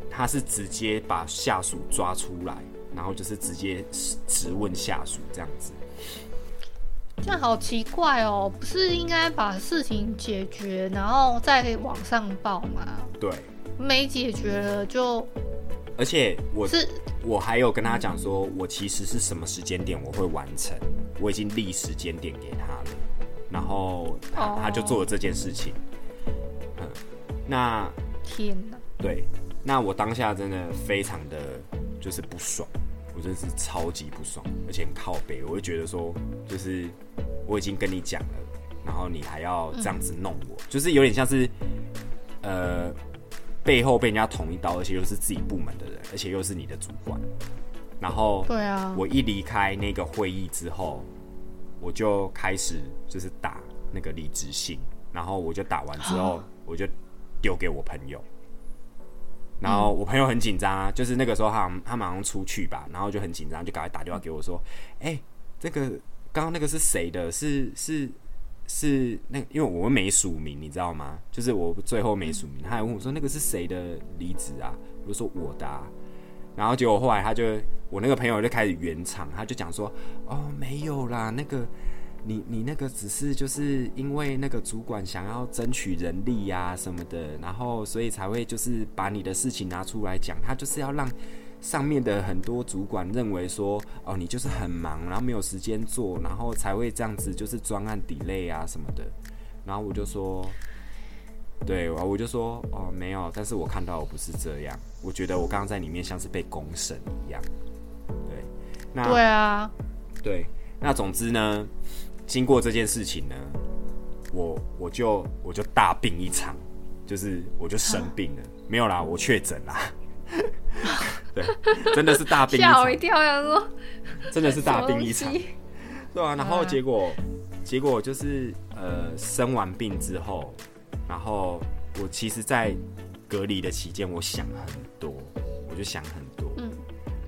他是直接把下属抓出来，然后就是直接质问下属这样子。这样好奇怪哦，不是应该把事情解决，然后再往上报吗？对，没解决了就而且我是我还有跟他讲说，我其实是什么时间点我会完成，我已经立时间点给他了，然后他、哦他就做了这件事情。嗯，那天哪！对，那我当下真的非常的就是不爽，我真的是超级不爽，而且很靠背，我会觉得说，就是我已经跟你讲了，然后你还要这样子弄我，就是有点像是呃背后被人家捅一刀，而且又是自己部门的人，而且又是你的主管，然后对啊，我一离开那个会议之后，我就开始就是打那个离职信，然后我就打完之后，我就丢给我朋友，然后我朋友很紧张啊，就是那个时候他他马上出去吧，然后就很紧张，就赶快打电话给我说：“哎、这个刚刚那个是谁的？是是是那因为我们没署名，你知道吗？就是我最后没署名，他还问我说那个是谁的离职啊？我就说我的、啊。然后结果后来他就我那个朋友就开始圆场，他就讲说：“哦，没有啦，那个你你那个只是就是因为那个主管想要争取人力呀、什么的，然后所以才会就是把你的事情拿出来讲，他就是要让上面的很多主管认为说，哦，你就是很忙，然后没有时间做，然后才会这样子，就是专案 delay 啊什么的。然后我就说，对，我就说，哦，没有，但是我看到我不是这样，我觉得我刚刚在里面像是被公审一样。对，那对啊，对，那总之呢，经过这件事情呢，我我就我就大病一场，就是我就生病了，没有啦，我确诊啦。对，真的是大病一场。吓我一，跳，想说真的是大病一场。对啊，然后嗯结果、结果就是呃生完病之后，然后我其实，在隔离的期间，我想很多，我就想很多，嗯。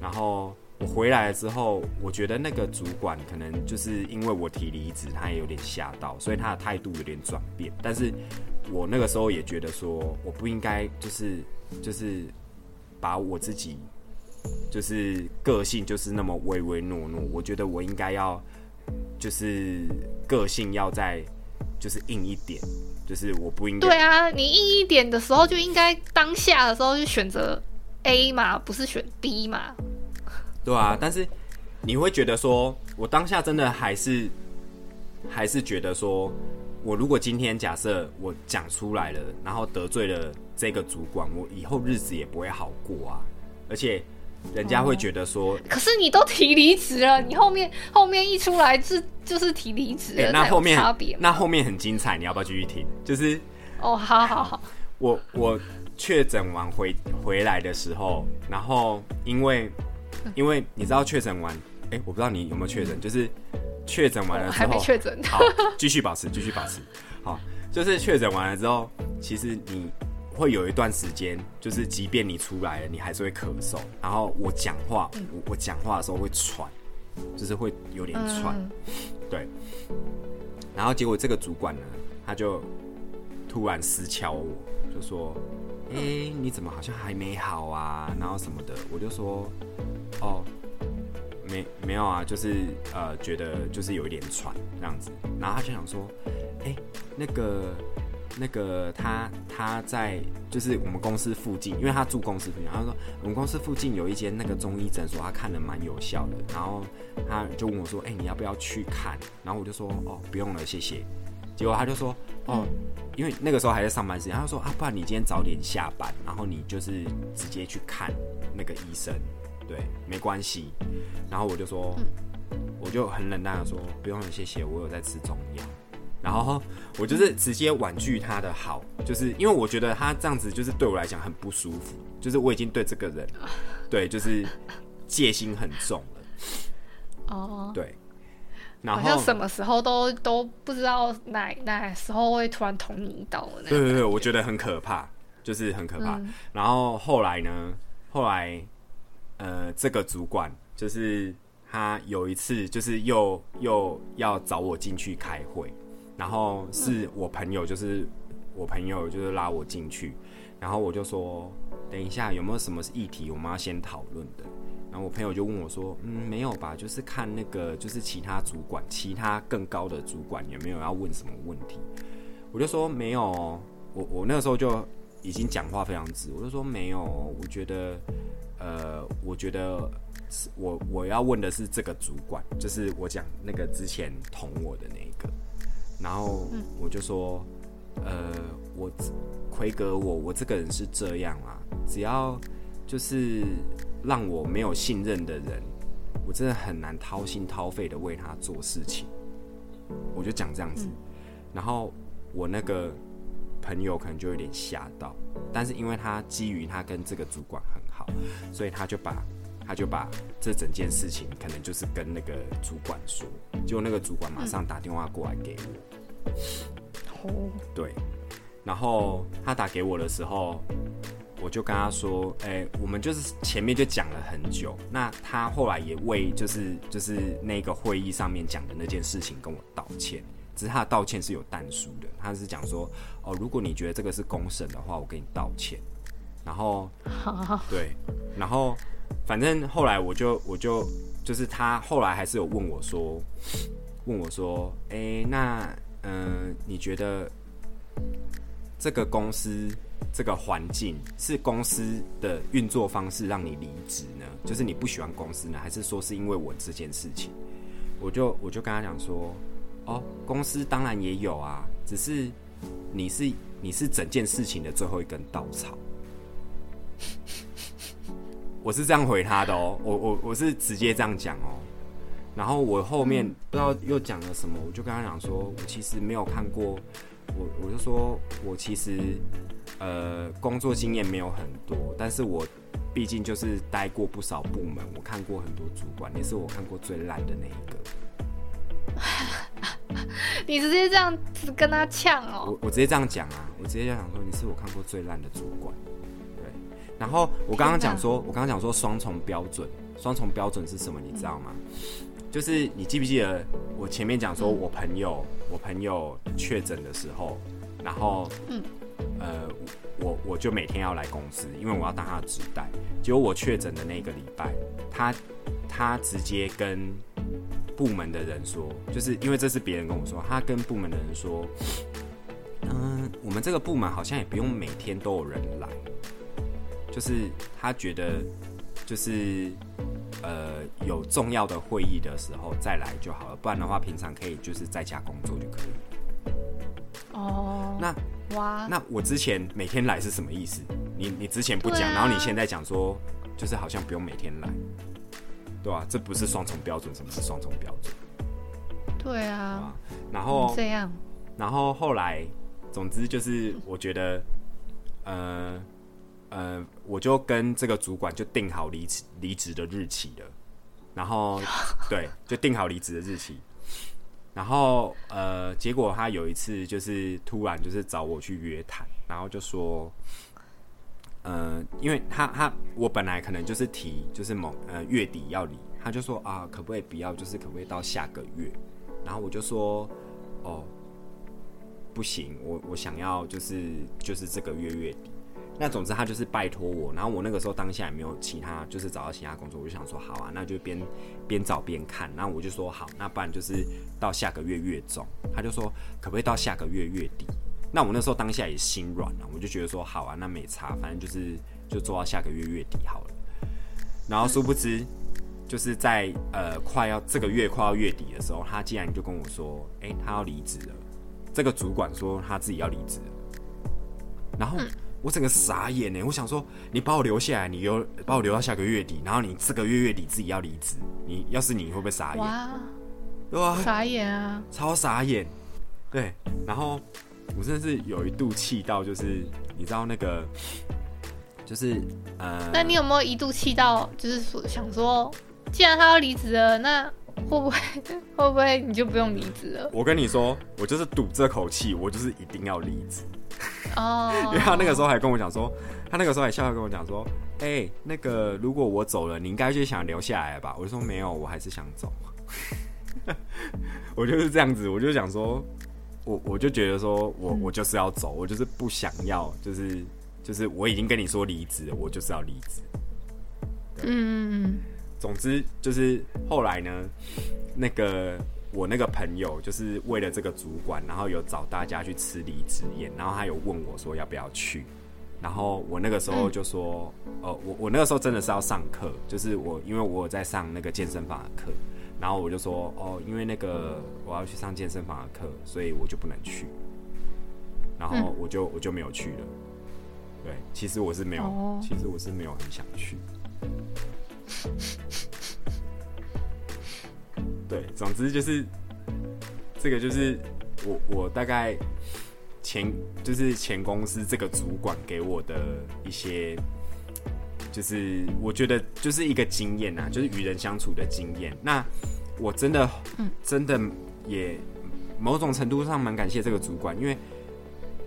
然后我回来了之后，我觉得那个主管可能就是因为我提离职，他也有点吓到，所以他的态度有点转变。但是我那个时候也觉得说，我不应该就是就是把我自己就是个性就是那么唯唯诺诺，我觉得我应该要就是个性要再就是硬一点，就是我不应该对啊，你硬一点的时候就应该当下的时候就选择 A 嘛，不是选 B 嘛。对啊，但是你会觉得说，我当下真的还是还是觉得说，我如果今天假设我讲出来了，然后得罪了这个主管，我以后日子也不会好过啊，而且人家会觉得说，可是你都提离职了，你后面后面一出来是就是提离职那后面差别。那后面很精彩，你要不要继续听？就是哦，好好好，我我确诊完回回来的时候，然后因为因为你知道确诊完，哎、我不知道你有没有确诊，就是确诊完了之后我还没确诊。好，继续保持，继续保持。好，就是确诊完了之后，其实你会有一段时间，就是即便你出来了，你还是会咳嗽。然后我讲话，我我讲话的时候会喘，就是会有点喘。嗯对。然后结果这个主管呢，他就突然私敲我，就说：“哎、你怎么好像还没好啊？”然后什么的，我就说：“哦，没没有啊，就是呃，觉得就是有一点喘这样子。”然后他就想说：“哎、那个那个他他在就是我们公司附近，因为他住公司附近，他说我们公司附近有一间那个中医诊所，他看的蛮有效的。然后他就问我说：“哎、你要不要去看？”然后我就说：“哦，不用了，谢谢。”结果他就说：“哦，因为那个时候还在上班时间，他就说啊，不然你今天早点下班，然后你就是直接去看那个医生，对，没关系。”然后我就说，我就很冷淡的说：“不用了，谢谢，我有在吃中药。”然后我就是直接婉拒他的好，就是因为我觉得他这样子就是对我来讲很不舒服，就是我已经对这个人，对，就是戒心很重了，哦，对。然好后像什么时候都都不知道哪哪时候会突然捅你一刀。对对对，我觉得很可怕，就是很可怕。然后后来呢，后来呃，这个主管就是他有一次就是又又要找我进去开会，然后是我朋友，就是我朋友就是拉我进去，然后我就说，等一下有没有什么议题我们要先讨论的？然后我朋友就问我说：“嗯，没有吧？就是看那个，就是其他主管，其他更高的主管有没有要问什么问题？”我就说没有哦，我我那个时候就已经讲话非常直，我就说没有，我觉得，呃，我觉得是我我要问的是这个主管，就是我讲那个之前捅我的那一个，然后我就说，呃，我奎格我我这个人是这样啊，只要就是让我没有信任的人，我真的很难掏心掏肺的为他做事情，我就讲这样子，然后我那个朋友可能就有点吓到，但是因为他基于他跟这个主管很好，所以他就把他就把这整件事情可能就是跟那个主管说，结果那个主管马上打电话过来给我，哦，对，然后他打给我的时候，我就跟他说，哎、我们就是前面就讲了很久，那他后来也为就是就是那个会议上面讲的那件事情跟我道歉，只是他的道歉是有淡书的，他是讲说，哦，如果你觉得这个是公审的话，我跟你道歉，然后好，对，然后反正后来我就我就就是他后来还是有问我说，问我说，哎、那嗯、你觉得这个公司这个环境是公司的运作方式让你离职呢？就是你不喜欢公司呢，还是说是因为我这件事情？我就我就跟他讲说，哦，公司当然也有啊，只是你是你是整件事情的最后一根稻草。我是这样回他的哦，我我我是直接这样讲哦。然后我后面不知道又讲了什么，我就跟他讲说，我其实没有看过，我我就说我其实呃工作经验没有很多，但是我毕竟就是待过不少部门，我看过很多主管，你是我看过最烂的那一个。你直接这样子跟他呛哦？我我直接这样讲啊，我直接这样讲说你是我看过最烂的主管。对，然后我刚刚讲说，我刚刚讲说双重标准，双重标准是什么？你知道吗？就是你记不记得我前面讲说，我朋友我朋友确诊的时候，然后嗯呃我我就每天要来公司，因为我要当他的纸袋。结果我确诊的那个礼拜，他他直接跟部门的人说，就是因为这是别人跟我说，他跟部门的人说，嗯，我们这个部门好像也不用每天都有人来，就是他觉得就是。呃，有重要的会议的时候再来就好了，不然的话，平常可以就是在家工作就可以。哦，那哇，那我之前每天来是什么意思？你你之前不讲，然后你现在讲说，就是好像不用每天来，对吧？这不是双重标准，什么是双重标准？对啊，然后这样，然后后来，总之就是我觉得，呃。呃，我就跟这个主管就定好离职离职的日期了，然后 对，就定好离职的日期，然后呃，结果他有一次就是突然就是找我去约谈，然后就说，呃，因为他他我本来可能就是提就是某呃月底要离，他就说啊，可不可以不要，就是可不可以到下个月，然后我就说哦，不行，我我想要就是就是这个月月底。那总之他就是拜托我，然后我那个时候当下也没有其他，就是找到其他工作，我就想说好啊，那就边边找边看。然后我就说好，那不然就是到下个月月中。他就说可不可以到下个月月底？那我那时候当下也心软了，我就觉得说好啊，那没差，反正就是就做到下个月月底好了。然后殊不知就是在呃快要这个月快要月底的时候，他竟然就跟我说，哎，他要离职了。这个主管说他自己要离职，然后。我整个傻眼呢！我想说，你把我留下来，你又把我留到下个月底，然后你这个月月底自己要离职，你要是你会不会傻眼？哇，对啊？傻眼啊！超傻眼。对，然后我真的是有一度气到，就是你知道那个，就是呃，那你有没有一度气到，就是说想说，既然他要离职了，那会不会 会不会你就不用离职了？我跟你说，我就是赌这口气，我就是一定要离职。哦，因为他那个时候还跟我讲说，他那个时候还笑笑跟我讲说，哎，那个如果我走了，你应该就想留下来吧？我就说没有，我还是想走。我就是这样子，我就想说，我我就觉得说我我就是要走，我就是不想要，就是就是我已经跟你说离职了，我就是要离职。嗯，总之就是后来呢，那个。我那个朋友就是为了这个主管，然后有找大家去吃离职宴，然后他有问我说要不要去，然后我那个时候就说，呃，我我那个时候真的是要上课，就是我因为我在上那个健身房的课，然后我就说，哦，因为那个我要去上健身房的课，所以我就不能去，然后我就我就没有去了。对，其实我是没有，其实我是没有很想去。对，总之就是这个，就是我我大概前就是前公司这个主管给我的一些，就是我觉得就是一个经验呐，就是与人相处的经验。那我真的，真的也某种程度上蛮感谢这个主管，因为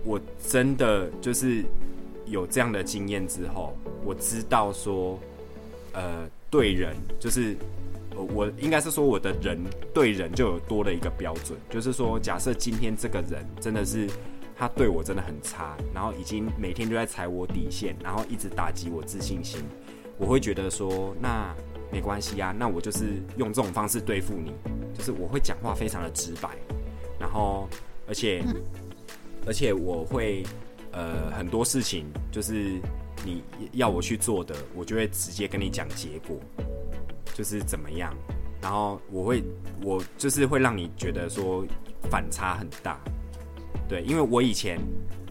我真的就是有这样的经验之后，我知道说，呃，对人就是。我应该是说，我的人对人就有多了一个标准，就是说，假设今天这个人真的是他对我真的很差，然后已经每天都在踩我底线，然后一直打击我自信心，我会觉得说，那没关系啊，那我就是用这种方式对付你，就是我会讲话非常的直白，然后而且而且我会呃很多事情就是你要我去做的，我就会直接跟你讲结果，就是怎么样，然后我会我就是会让你觉得说反差很大，对，因为我以前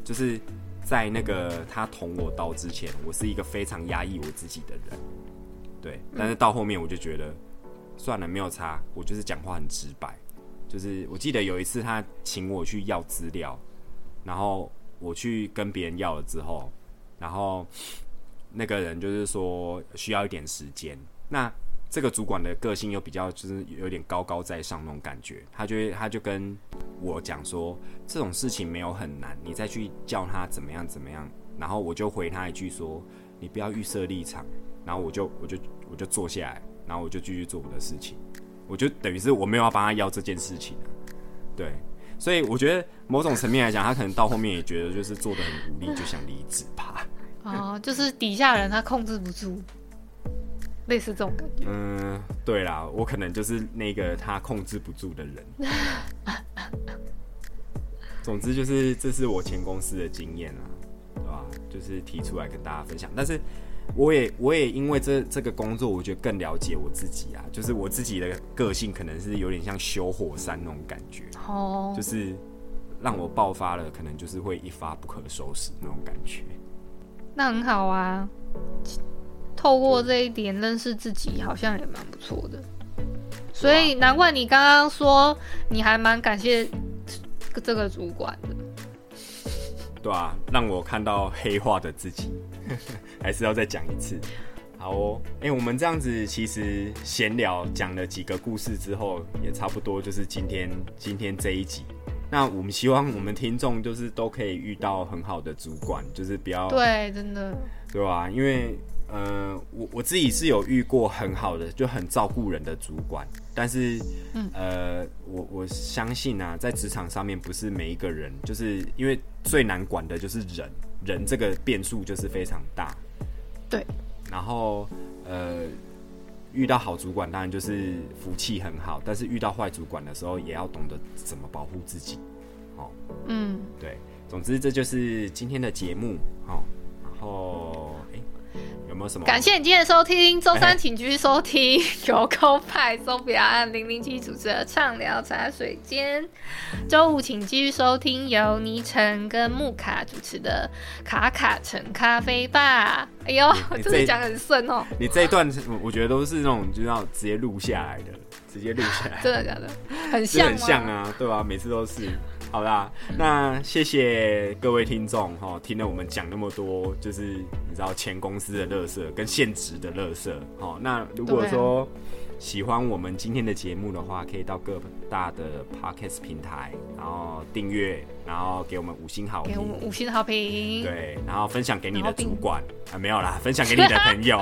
就是在那个他捅我刀之前，我是一个非常压抑我自己的人，对，但是到后面我就觉得算了，没有差，我就是讲话很直白。就是我记得有一次他请我去要资料，然后我去跟别人要了之后，然后那个人就是说需要一点时间。那这个主管的个性又比较就是有点高高在上那种感觉，他就他就跟我讲说这种事情没有很难，你再去叫他怎么样怎么样。然后我就回他一句说你不要预设立场，然后我就我就我就坐下来，然后我就继续做我的事情。我就等于是我没有要帮他要这件事情，对，所以我觉得某种层面来讲，他可能到后面也觉得就是做的很无力，就想离职吧。哦，就是底下人他控制不住，类似这种感觉。嗯，对啦，我可能就是那个他控制不住的人。总之就是这是我前公司的经验啊，对吧？就是提出来跟大家分享，但是。我也我也因为这这个工作，我觉得更了解我自己啊，就是我自己的个性可能是有点像修火山那种感觉，哦，就是让我爆发了，可能就是会一发不可收拾那种感觉。那很好啊，透过这一点认识自己，好像也蛮不错的。所以难怪你刚刚说你还蛮感谢这个主管的。对啊，让我看到黑化的自己，还是要再讲一次。好哦，哎，我们这样子其实闲聊讲了几个故事之后，也差不多就是今天今天这一集。那我们希望我们听众就是都可以遇到很好的主管，就是不要对，真的对吧？因为呃，我我自己是有遇过很好的，就很照顾人的主管。但是，呃，我我相信啊，在职场上面，不是每一个人，就是因为最难管的就是人，人这个变数就是非常大。对。然后，呃，遇到好主管当然就是福气很好，但是遇到坏主管的时候，也要懂得怎么保护自己。哦，嗯，对。总之，这就是今天的节目。哦，然后。有没有什么？感谢你今天的收听，周三请继续收听 由高派 Sophia 按零零七主持的畅聊茶水间。周五请继续收听由倪晨跟木卡主持的卡卡城咖啡吧。哎呦，真的讲很顺哦。你这一段我觉得都是那种就要直接录下来的，直接录下来。真的假的？很像很像啊，对吧？每次都是。好啦，那谢谢各位听众哈，听了我们讲那么多，就是你知道前公司的乐色跟现职的乐色，好，那如果说。喜欢我们今天的节目的话，可以到各大的 podcast 平台，然后订阅，然后给我们五星好评，给我们五星好评。对，然后分享给你的主管 啊，没有啦，分享给你的朋友。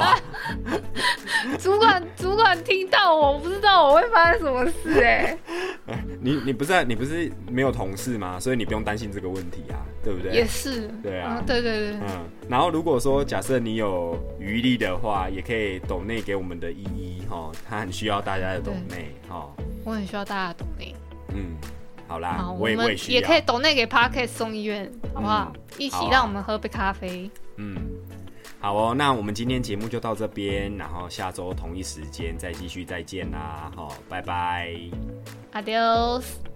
主管，主管听到我不知道我会发生什么事哎。你你不是你不是没有同事吗？所以你不用担心这个问题啊，对不对？也是。对啊，对对对。嗯，然后如果说假设你有余力的话，也可以抖内给我们的依依哈，他很。需要大家的懂内，哈，我很需要大家的懂内。嗯，好啦，我也也也可以懂内给 Parket 送医院，好不好？一起让我们喝杯咖啡。嗯，好哦，那我们今天节目就到这边，然后下周同一时间再继续再见啦，好，拜拜，Adios。